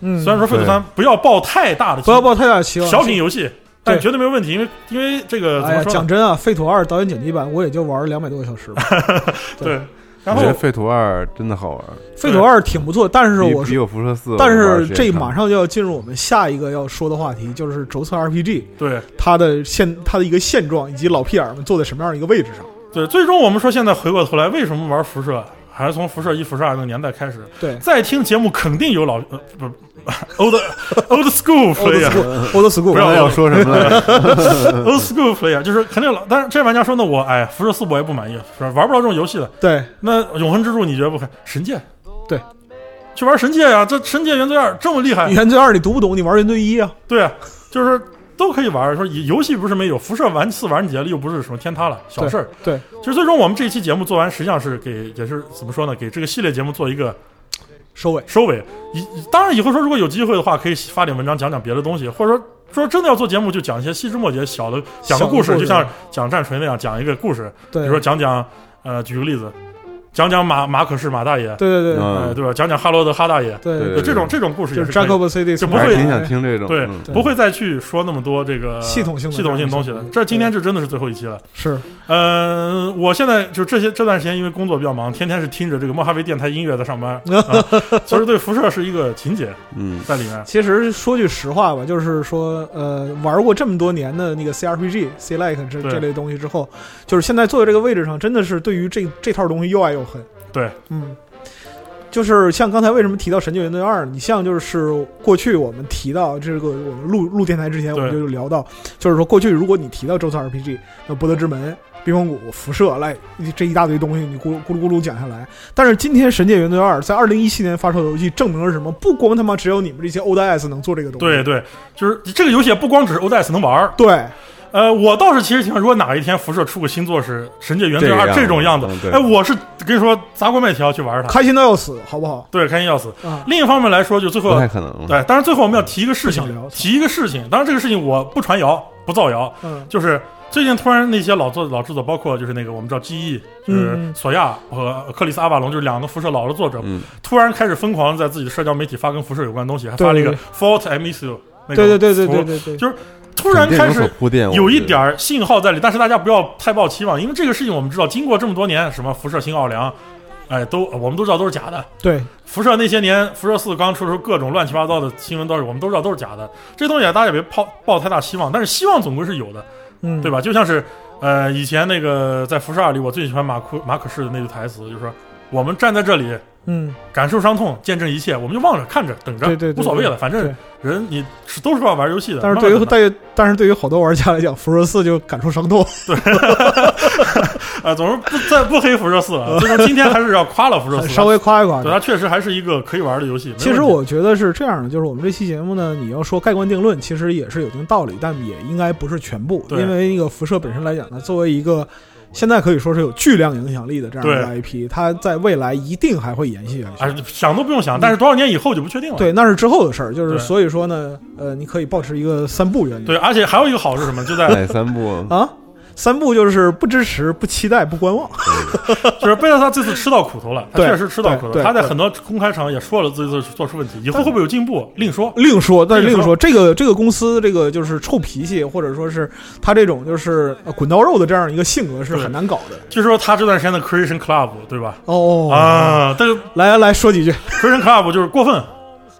嗯，虽然说废土三不要抱太大的期不要抱太大的期望，小品游戏，但对绝对没有问题，因为因为这个怎么说呢？讲真啊，《废土二》导演剪辑版我也就玩了两百多个小时吧。(laughs) 对，然后我觉得废土二真的好玩，《废土二》挺不错，但是我是比比我辐射四，但是这马上就要进入我们下一个要说的话题，就是轴测 RPG 对它的现它的一个现状，以及老屁眼儿们坐在什么样的一个位置上。对，最终我们说现在回过头来，为什么玩辐射？还是从辐射一、辐射二那个年代开始，对再听节目肯定有老呃不 old old school player，old school，不要要说什么了 (laughs) old school player，就是肯定老，但是这些玩家说那，我哎，辐射四我也不满意，是吧？玩不到这种游戏的。对，那永恒之柱你觉得不可？神界，对，去玩神界呀、这神界原罪二这么厉害，原罪二你读不懂，你玩原罪一啊。对啊，就是都可以玩。说游戏不是没有，辐射玩次完结了，又不是什么天塌了，小事儿。对，其实最终我们这一期节目做完，实际上是给也是怎么说呢？给这个系列节目做一个收尾。收尾。以当然以后说如果有机会的话，可以发点文章讲讲别的东西，或者说说真的要做节目，就讲一些细枝末节小的讲个故事，故事就像讲战锤那样讲一个故事。对比如说讲讲呃，举个例子，讲讲马马可是马大爷，对对对嗯呃，对吧？讲讲哈罗德哈大爷，对对就这种这种故事也就是 Jacob City 就不会想听这种，对嗯，不会再去说那么多这个系统性的系统性东西了这样的。这今天这真的是最后一期了。是呃，我现在就这些这段时间因为工作比较忙，天天是听着这个莫哈维电台音乐在上班，(laughs) 啊其实对辐射是一个情节嗯，在里面。其实说句实话吧，就是说，呃，玩过这么多年的那个 CRPG、C like 这这类东西之后，就是现在坐在这个位置上，真的是对于这这套东西又爱又恨。对，嗯，就是像刚才为什么提到《神界原罪二》，你像就是过去我们提到这个我们录录电台之前，我们对就聊到，就是说过去如果你提到周三 RPG，那博德之门。冰风谷、辐射，来这一大堆东西，你咕噜咕噜咕噜讲下来。但是今天《神界原罪二》在二零一七年发售的游戏，证明了什么？不光他妈只有你们这些 ODS 能做这个东西，对对，就是这个游戏不光只是 ODS 能玩儿，对，呃，我倒是其实挺，如果哪一天辐射出个新作是《神界原罪二这种样子哎，我是跟你说砸锅卖铁要去玩它，开心到要死，好不好？对，开心要死。啊，另一方面来说，就最后不太可能，对，当然最后我们要提一个事情提一个事情。当然这个事情我不传谣，不造谣，嗯，就是最近突然那些老作老制作，包括就是那个我们知道 GE，就是嗯索亚和克里斯阿瓦隆，就是两个辐射老的作者，嗯，突然开始疯狂在自己的社交媒体发跟辐射有关的东西，还发了一个 Fault I Miss You，那对个对对对对符对对，就是突然开始铺垫，有一点儿信号在里，但是大家不要太抱期望，因为这个事情我们知道，经过这么多年，什么辐射新奥良，哎，都我们都知道都是假的。对辐射那些年，辐射四刚出的时候，各种乱七八糟的新闻都是我们都知道都是假的。这东西大家也别抱抱太大希望，但是希望总归是有的，嗯，对吧？就像是呃，以前那个在辐射二里，我最喜欢马库马可士的那句台词，就是说我们站在这里嗯，感受伤痛，见证一切，我们就望着看着等着，对对对无所谓了，反正人你是都是要玩游戏的。但是对于慢慢等对，但是对于好多玩家来讲，辐射四就感受伤痛。对 (laughs) 啊，总是不再不黑辐射四了。(laughs) 最终今天还是要夸了辐射四，(laughs) 稍微夸一夸对。它确实还是一个可以玩的游戏。其实我觉得是这样的，就是我们这期节目呢，你要说盖棺定论，其实也是有一定道理，但也应该不是全部，对因为那个辐射本身来讲呢，作为一个现在可以说是有巨量影响力的这样一个 IP，它在未来一定还会延续下去。啊，想都不用想，但是多少年以后就不确定了。对，那是之后的事儿，就是所以说呢，呃，你可以保持一个三步原则对，而且还有一个好是什么？就在哪三步？啊。三步就是不支持、不期待、不观望。(laughs) 就是贝塔萨这次吃到苦头了，他确实吃到苦头。他在很多公开场也说了自己做出问题，以后会不会有进步另说。另说，但是另说，这个这个公司这个就是臭脾气，或者说是他这种就是呃滚刀肉的这样一个性格是很难搞的。据说他这段时间的 Creation Club 对吧？哦，啊，但是来来来说几句，Creation Club 就是过分，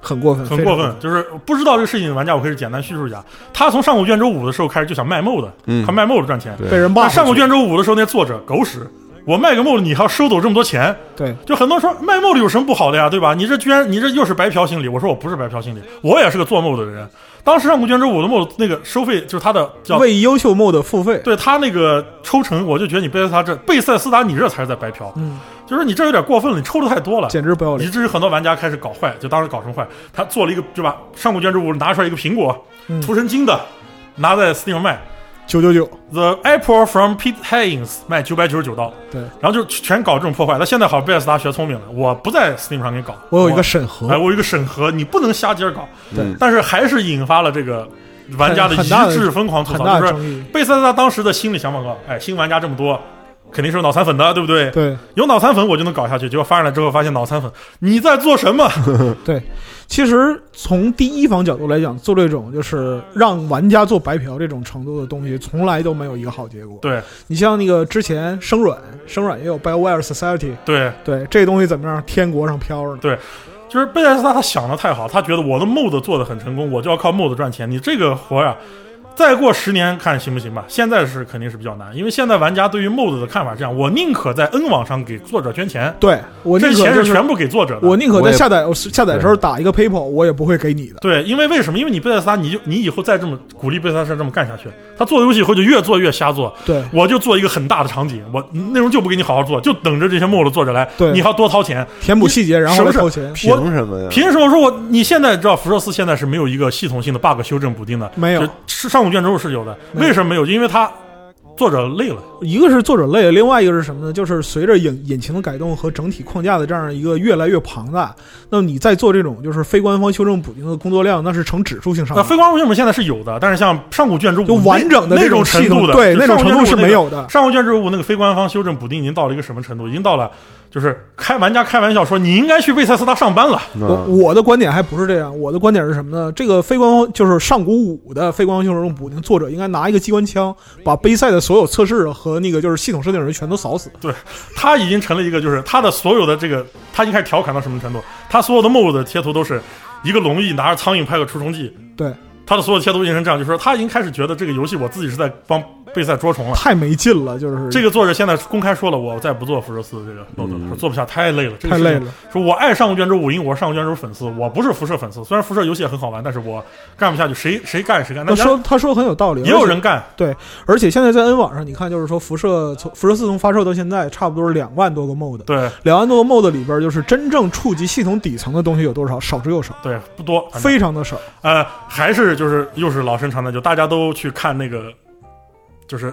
很过分，很过分。就是不知道这个事情的玩家，我可以简单叙述一下。他从上古卷轴五的时候开始就想卖 mod，嗯他卖 mod 赚钱。对被人骂上古卷轴五的时候，那作者狗屎，我卖个 mod 你还要收走这么多钱，对就很多人说卖 mod 有什么不好的呀，对吧？你这居然你这又是白嫖心理，我说我不是白嫖心理，我也是个做 mod 的人。当时《上古卷轴五》的 mod 那个收费就是他的叫为优秀 mod 付费，对他那个抽成，我就觉得你贝塞斯达这贝塞斯达你这才是在白嫖，嗯，就是你这有点过分了，你抽的太多了，简直不要脸以。至于很多玩家开始搞坏，就当时搞成坏。他做了一个对吧？上古卷轴五拿出来一个苹果，嗯涂成金的，拿在 Steam 卖九九九，，The Apple from Pete Haynes 卖九百九十九刀，对，然后就全搞这种破坏。那现在好，贝塞斯达学聪明了，我不在 Steam 上给你搞，我有一个审核哎，，我有一个审核，你不能瞎接着搞。对但是还是引发了这个玩家的一致疯狂吐槽，就是。贝塞斯达当时的心理想法说，哎，新玩家这么多，肯定是有脑残粉的，对不对？对有脑残粉我就能搞下去。结果发上来之后，发现脑残粉你在做什么？(laughs) 对，其实从第一方角度来讲，做这种就是让玩家做白嫖这种程度的东西，从来都没有一个好结果。对你像那个之前生软，生软也有 BioWare Society，对，对这东西怎么样？天国上飘着呢。就是贝塞斯达他想的太好，他觉得我的 mod 做的很成功，我就要靠 mod 赚钱。你这个活呀、再过十年看行不行吧？现在是肯定是比较难，因为现在玩家对于 mod 的看法是这样：我宁可在 N 网上给作者捐钱，对我这钱是全部给作者的。我宁可在下载下载的时候打一个 PayPal，我也不会给你的。对，因为为什么？因为你贝塞斯达，你就你以后再这么鼓励贝塞斯达这么干下去，他做游戏以后就越做越瞎做。对我就做一个很大的场景，我内容就不给你好好做，就等着这些 mod 作者来，对你还要多掏钱。填补细节，然后是不是来掏钱。凭什么呀？凭什么说我你现在知道辐射四现在是没有一个系统性的 bug 修正补丁的？没有是上古卷轴是有的，为什么没有？因为它作者累了。一个是作者累，另外一个是什么呢？就是随着引引擎的改动和整体框架的这样一个越来越庞大，那么你在做这种就是非官方修正补丁的工作量，那是呈指数性上那涨。非官方修正现在是有的，但是像上古卷轴五就完整的那种程度的，对那种程度是没有的上古卷轴五那个非官方修正补丁已经到了一个什么程度？已经到了就是开玩家开玩笑说你应该去贝塞斯达上班了。我我的观点还不是这样，我的观点是什么呢？这个非官方就是上古五的非官方修正补丁，作者应该拿一个机关枪把杯赛的所有测试和那个就是系统设定人全都扫死。对，他已经成了一个，就是他的所有的这个，他已经开始调侃到什么程度？他所有的 mod 的贴图都是一个龙翼拿着苍蝇拍个除虫剂，对，他的所有贴图变成这样，就是说他已经开始觉得这个游戏我自己是在帮 (laughs) 贝塞捉虫了。太没劲了，就是这个作者现在公开说了，我再不做辐射四这个说做不下，太累了，这个太累了。说我爱上古卷轴五，因为我是上古卷轴粉丝，我不是辐射粉丝。虽然辐射游戏也很好玩，但是我干不下去，谁谁干谁干。那他说他说得很有道理，也有人干，对，而且现在在 N 网上，你看，就是说辐射从辐射四从发售到现在，差不多是两万多个 mod，对两万多个 mod 里边，就是真正触及系统底层的东西有多少？少之又少，对，不多，非常的少。呃，还是就是又是老生常谈，就大家都去看那个，就是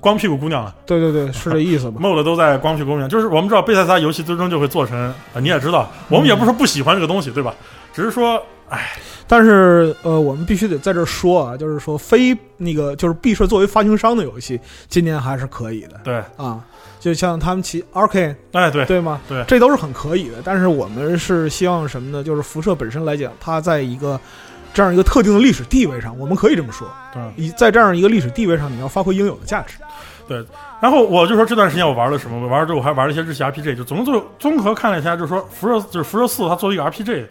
光屁股姑娘了对对对，是这意思吧？(laughs) mod 都在光屁股姑娘。就是我们知道贝塞斯游戏最终就会做成，呃、你也知道，我们也不是说不喜欢这个东西，对吧？只是说，哎，但是呃，我们必须得在这儿说啊，就是说非那个就是毕设作为发行商的游戏，今年还是可以的对，啊。就像他们其 Arcane 哎，对，对吗？对这都是很可以的。但是我们是希望什么呢？就是辐射本身来讲，它在一个这样一个特定的历史地位上，我们可以这么说，对。以在这样一个历史地位上，你要发挥应有的价值。对然后我就说这段时间我玩了什么？我玩了之后我还玩了一些日系 RPG，就总综综合看了一下，就是说辐射就是辐射四，它作为一个 RPG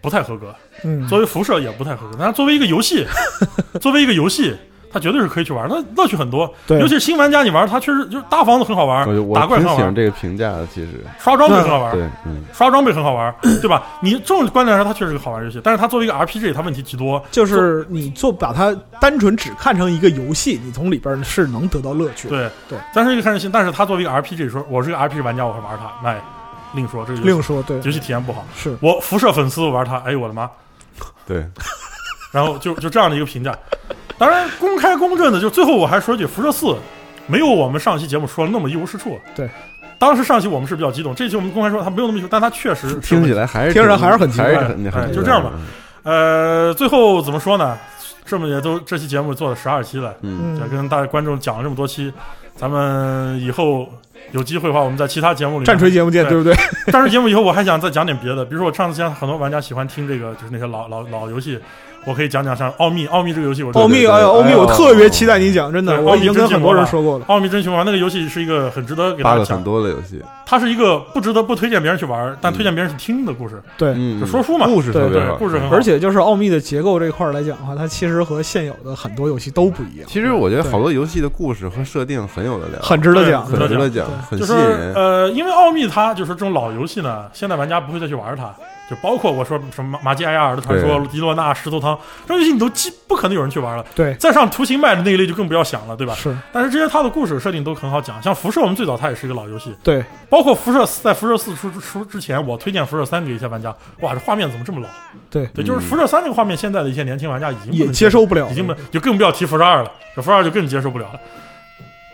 不太合格，嗯，作为辐射也不太合格，但是作为一个游戏，(laughs) 作为一个游戏。它绝对是可以去玩，它乐趣很多。对尤其是新玩家，你玩它确实就是大房子很好玩我，我打怪很好玩，挺喜欢这个评价的，其实刷装备很好玩，对，嗯，刷装备很好玩，对吧？你这种观点上，它确实是个好玩游戏，但是它作为一个 RPG，它问题极多。就是你做把它单纯只看成一个游戏，你从里边是能得到乐趣。对对，但是一个看人心，但是它作为一个 RPG，说我是个 RPG 玩家，我会玩它，那另说这个另说对游戏体验不好。是我辐射粉丝玩它，哎呦我的妈！对，(laughs) 然后就就这样的一个评价。当然，公开公正的，就最后我还说句，辐射四没有我们上期节目说的那么一无是处。对，当时上期我们是比较激动，这期我们公开说它没有那么激动，但它确实是 (laughs) 听起来还是听着还是很还是很哎很就这样吧。呃，最后怎么说呢？这么也都这期节目做了十二期了，嗯，也跟大家观众讲了这么多期，咱们以后有机会的话，我们在其他节目里面战锤节目见，对不对？战锤节目以后我还想再讲点别的，比如说我上次见很多玩家喜欢听这个，就是那些老老老游戏，我可以讲讲像奥秘，奥秘这个游戏我奥秘，对哎呀，奥秘，我特别期待你讲，真的，我已经跟很多人说过了。奥秘真熊猫那个游戏是一个很值得给大家讲。很，多的游戏，它是一个不值得不推荐别人去玩，但推荐别人去听的故事，对，嗯，就说书嘛。故事特别对好，故事很好。而且就是奥秘的结构这一块来讲的话，它其实和现有的很多游戏都不一样，其实我觉得好多游戏的故事和设定很有的聊，很值得讲。很值得讲，很就是吸引人。呃，因为奥秘它就是这种老游戏呢，现在玩家不会再去玩它，就包括我说什么马基埃亚尔的传说、迪洛纳石头汤这种游戏，你都基不可能有人去玩了。对，再上图形卖的那一类就更不要想了，对吧？是，但是这些它的故事设定都很好讲，像辐射，我们最早它也是一个老游戏，对，包括辐射四在辐射四出出之前，我推荐辐射三给一些玩家，哇，这画面怎么这么老？对对，就是辐射三这个画面，现在的一些年轻玩家已经不也接受不了，已经不就更不要提辐射二了，这辐射二就更接受不了了。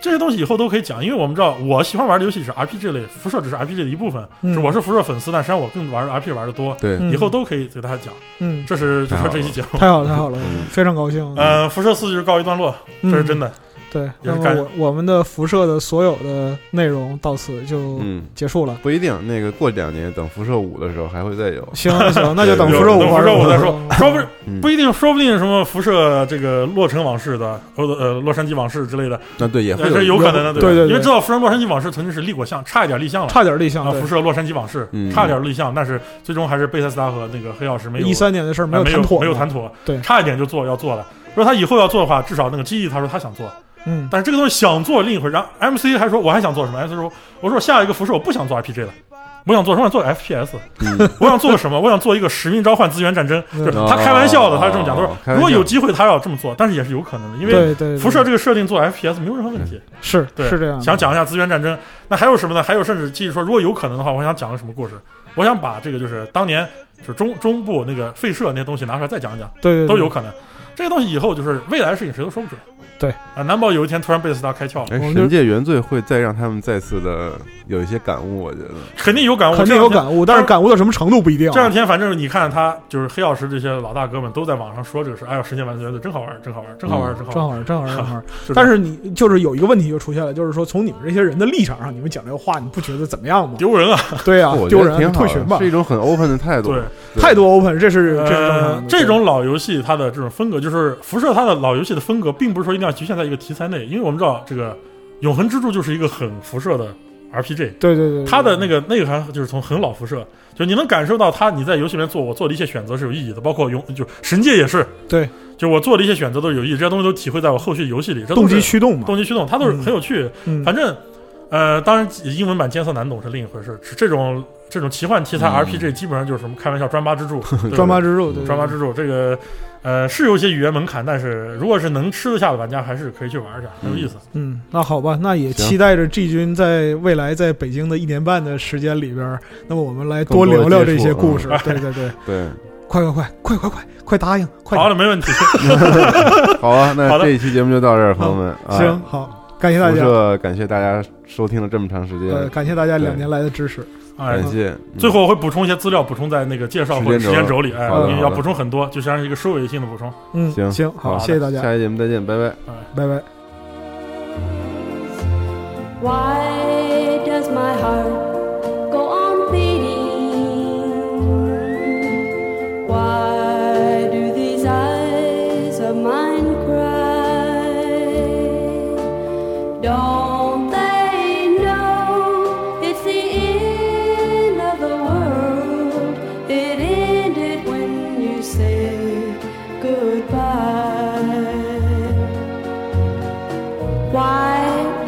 这些东西以后都可以讲，因为我们知道我喜欢玩的游戏是 RPG 类，辐射只是 RPG 的一部分。嗯是我是辐射粉丝，但实际上我更玩 RPG 玩的多。对，嗯以后都可以给大家讲。嗯，这是就说这期节目。太好了，太好了，非常高兴。呃，辐射四就是告一段落，这是真的。对，那么也是干我我们的辐射的所有的内容到此就嗯，结束了。不一定，那个过两年等辐射五的时候还会再有。行行，那就等辐射五等辐射五再说，说不不一定，说不定什么辐射这个洛城往事的，或者呃洛杉矶往事之类的，那对也会有可能的，吧？对对对因为知道辐射洛杉矶往事曾经是立过项，差一点立项了。差点立项啊，辐射洛杉矶往事嗯差点立项，但是最终还是贝塞斯达和那个黑曜石没有一三年的事儿没呃没谈妥，没有谈。妥，对差一点就做要做了。如果他以后要做的话，至少那个记忆他说他想做，嗯，但是这个东西想做另一回事。然后 MC 还说我还想做什么？MC 说我说下一个辐射我不想做 RPG 了。我想做什么？我想做 FPS，、嗯 (laughs) 我想做个什么？我想做一个使命召唤资源战争。嗯就是他开玩笑的，他是这么讲。他说如果有机会，他要这么做，但是也是有可能的，因为对对，对辐射这个设定做 FPS 没有任何问题。是对，是这样。想讲一下资源战争，那还有什么呢？还有甚至继续说，如果有可能的话，我想讲个什么故事？我想把这个就是当年就是中中部那个废社那些东西拿出来再讲一讲，对对对都有可能。这个东西以后就是未来的事情，谁都说不准。对啊，难保有一天突然贝斯达开窍了，神界原罪会再让他们再次的有一些感悟，我觉得。肯定有感悟，肯定有感悟，但是感悟到什么程度不一定啊。这两天反正你看他就是黑曜石这些老大哥们都在网上说这个事，哎呦，神界原罪真好玩，真好玩，真好玩，真好玩。真好玩，真好。玩 (laughs) 但是你就是有一个问题就出现了，就是说从你们这些人的立场上，你们讲这个话，你不觉得怎么样吗？丢人啊！对呀我，觉丢人，退群吧是。一种很 open 的态度。对，态度 open，这是这是正常呃的。，这种老游戏它的这种风格，就是辐射它的老游戏的风格，并不是说一定要局限在一个题材内，因为我们知道这个《永恒之柱》就是一个很辐射的 RPG，对对对对，它的那个内涵就是从很老辐射，就你能感受到它你在游戏里面做我做的一些选择是有意义的，包括永就神界也是，对，就我做的一些选择都是有意义，这些东西都体会在我后续游戏里，这都动机驱动嘛。动机驱动，它都是很有趣。嗯，反正呃，当然英文版艰涩难懂是另一回事，这种这种奇幻题材嗯 RPG 基本上就是什么开玩笑专八之柱，专八之柱，(laughs) 专八之柱这个，呃，是有一些语言门槛，但是如果是能吃得下的玩家，还是可以去玩一下，很有意思。嗯，那好吧，那也期待着 G 君在未来在北京的一年半的时间里边，那么我们来多聊聊这些故事嗯。对对对，对，(laughs) 快快快快快快快答应！快好了，没问题。(laughs) 好啊，那好这一期节目就到这儿，朋友们。啊行，好，感谢大家，感谢大家收听了这么长时呃，间，感谢大家两年来的支持。哎感，谢。嗯最后我会补充一些资料，补充在那个介绍或者时时间轴里，哎，要补充很多，就像是一个收尾性的补充。嗯，行行，好，谢谢大家，下期节目再见，拜拜。拜拜。Why does my heart go on beating? Why do these eyes of mine cry? Don't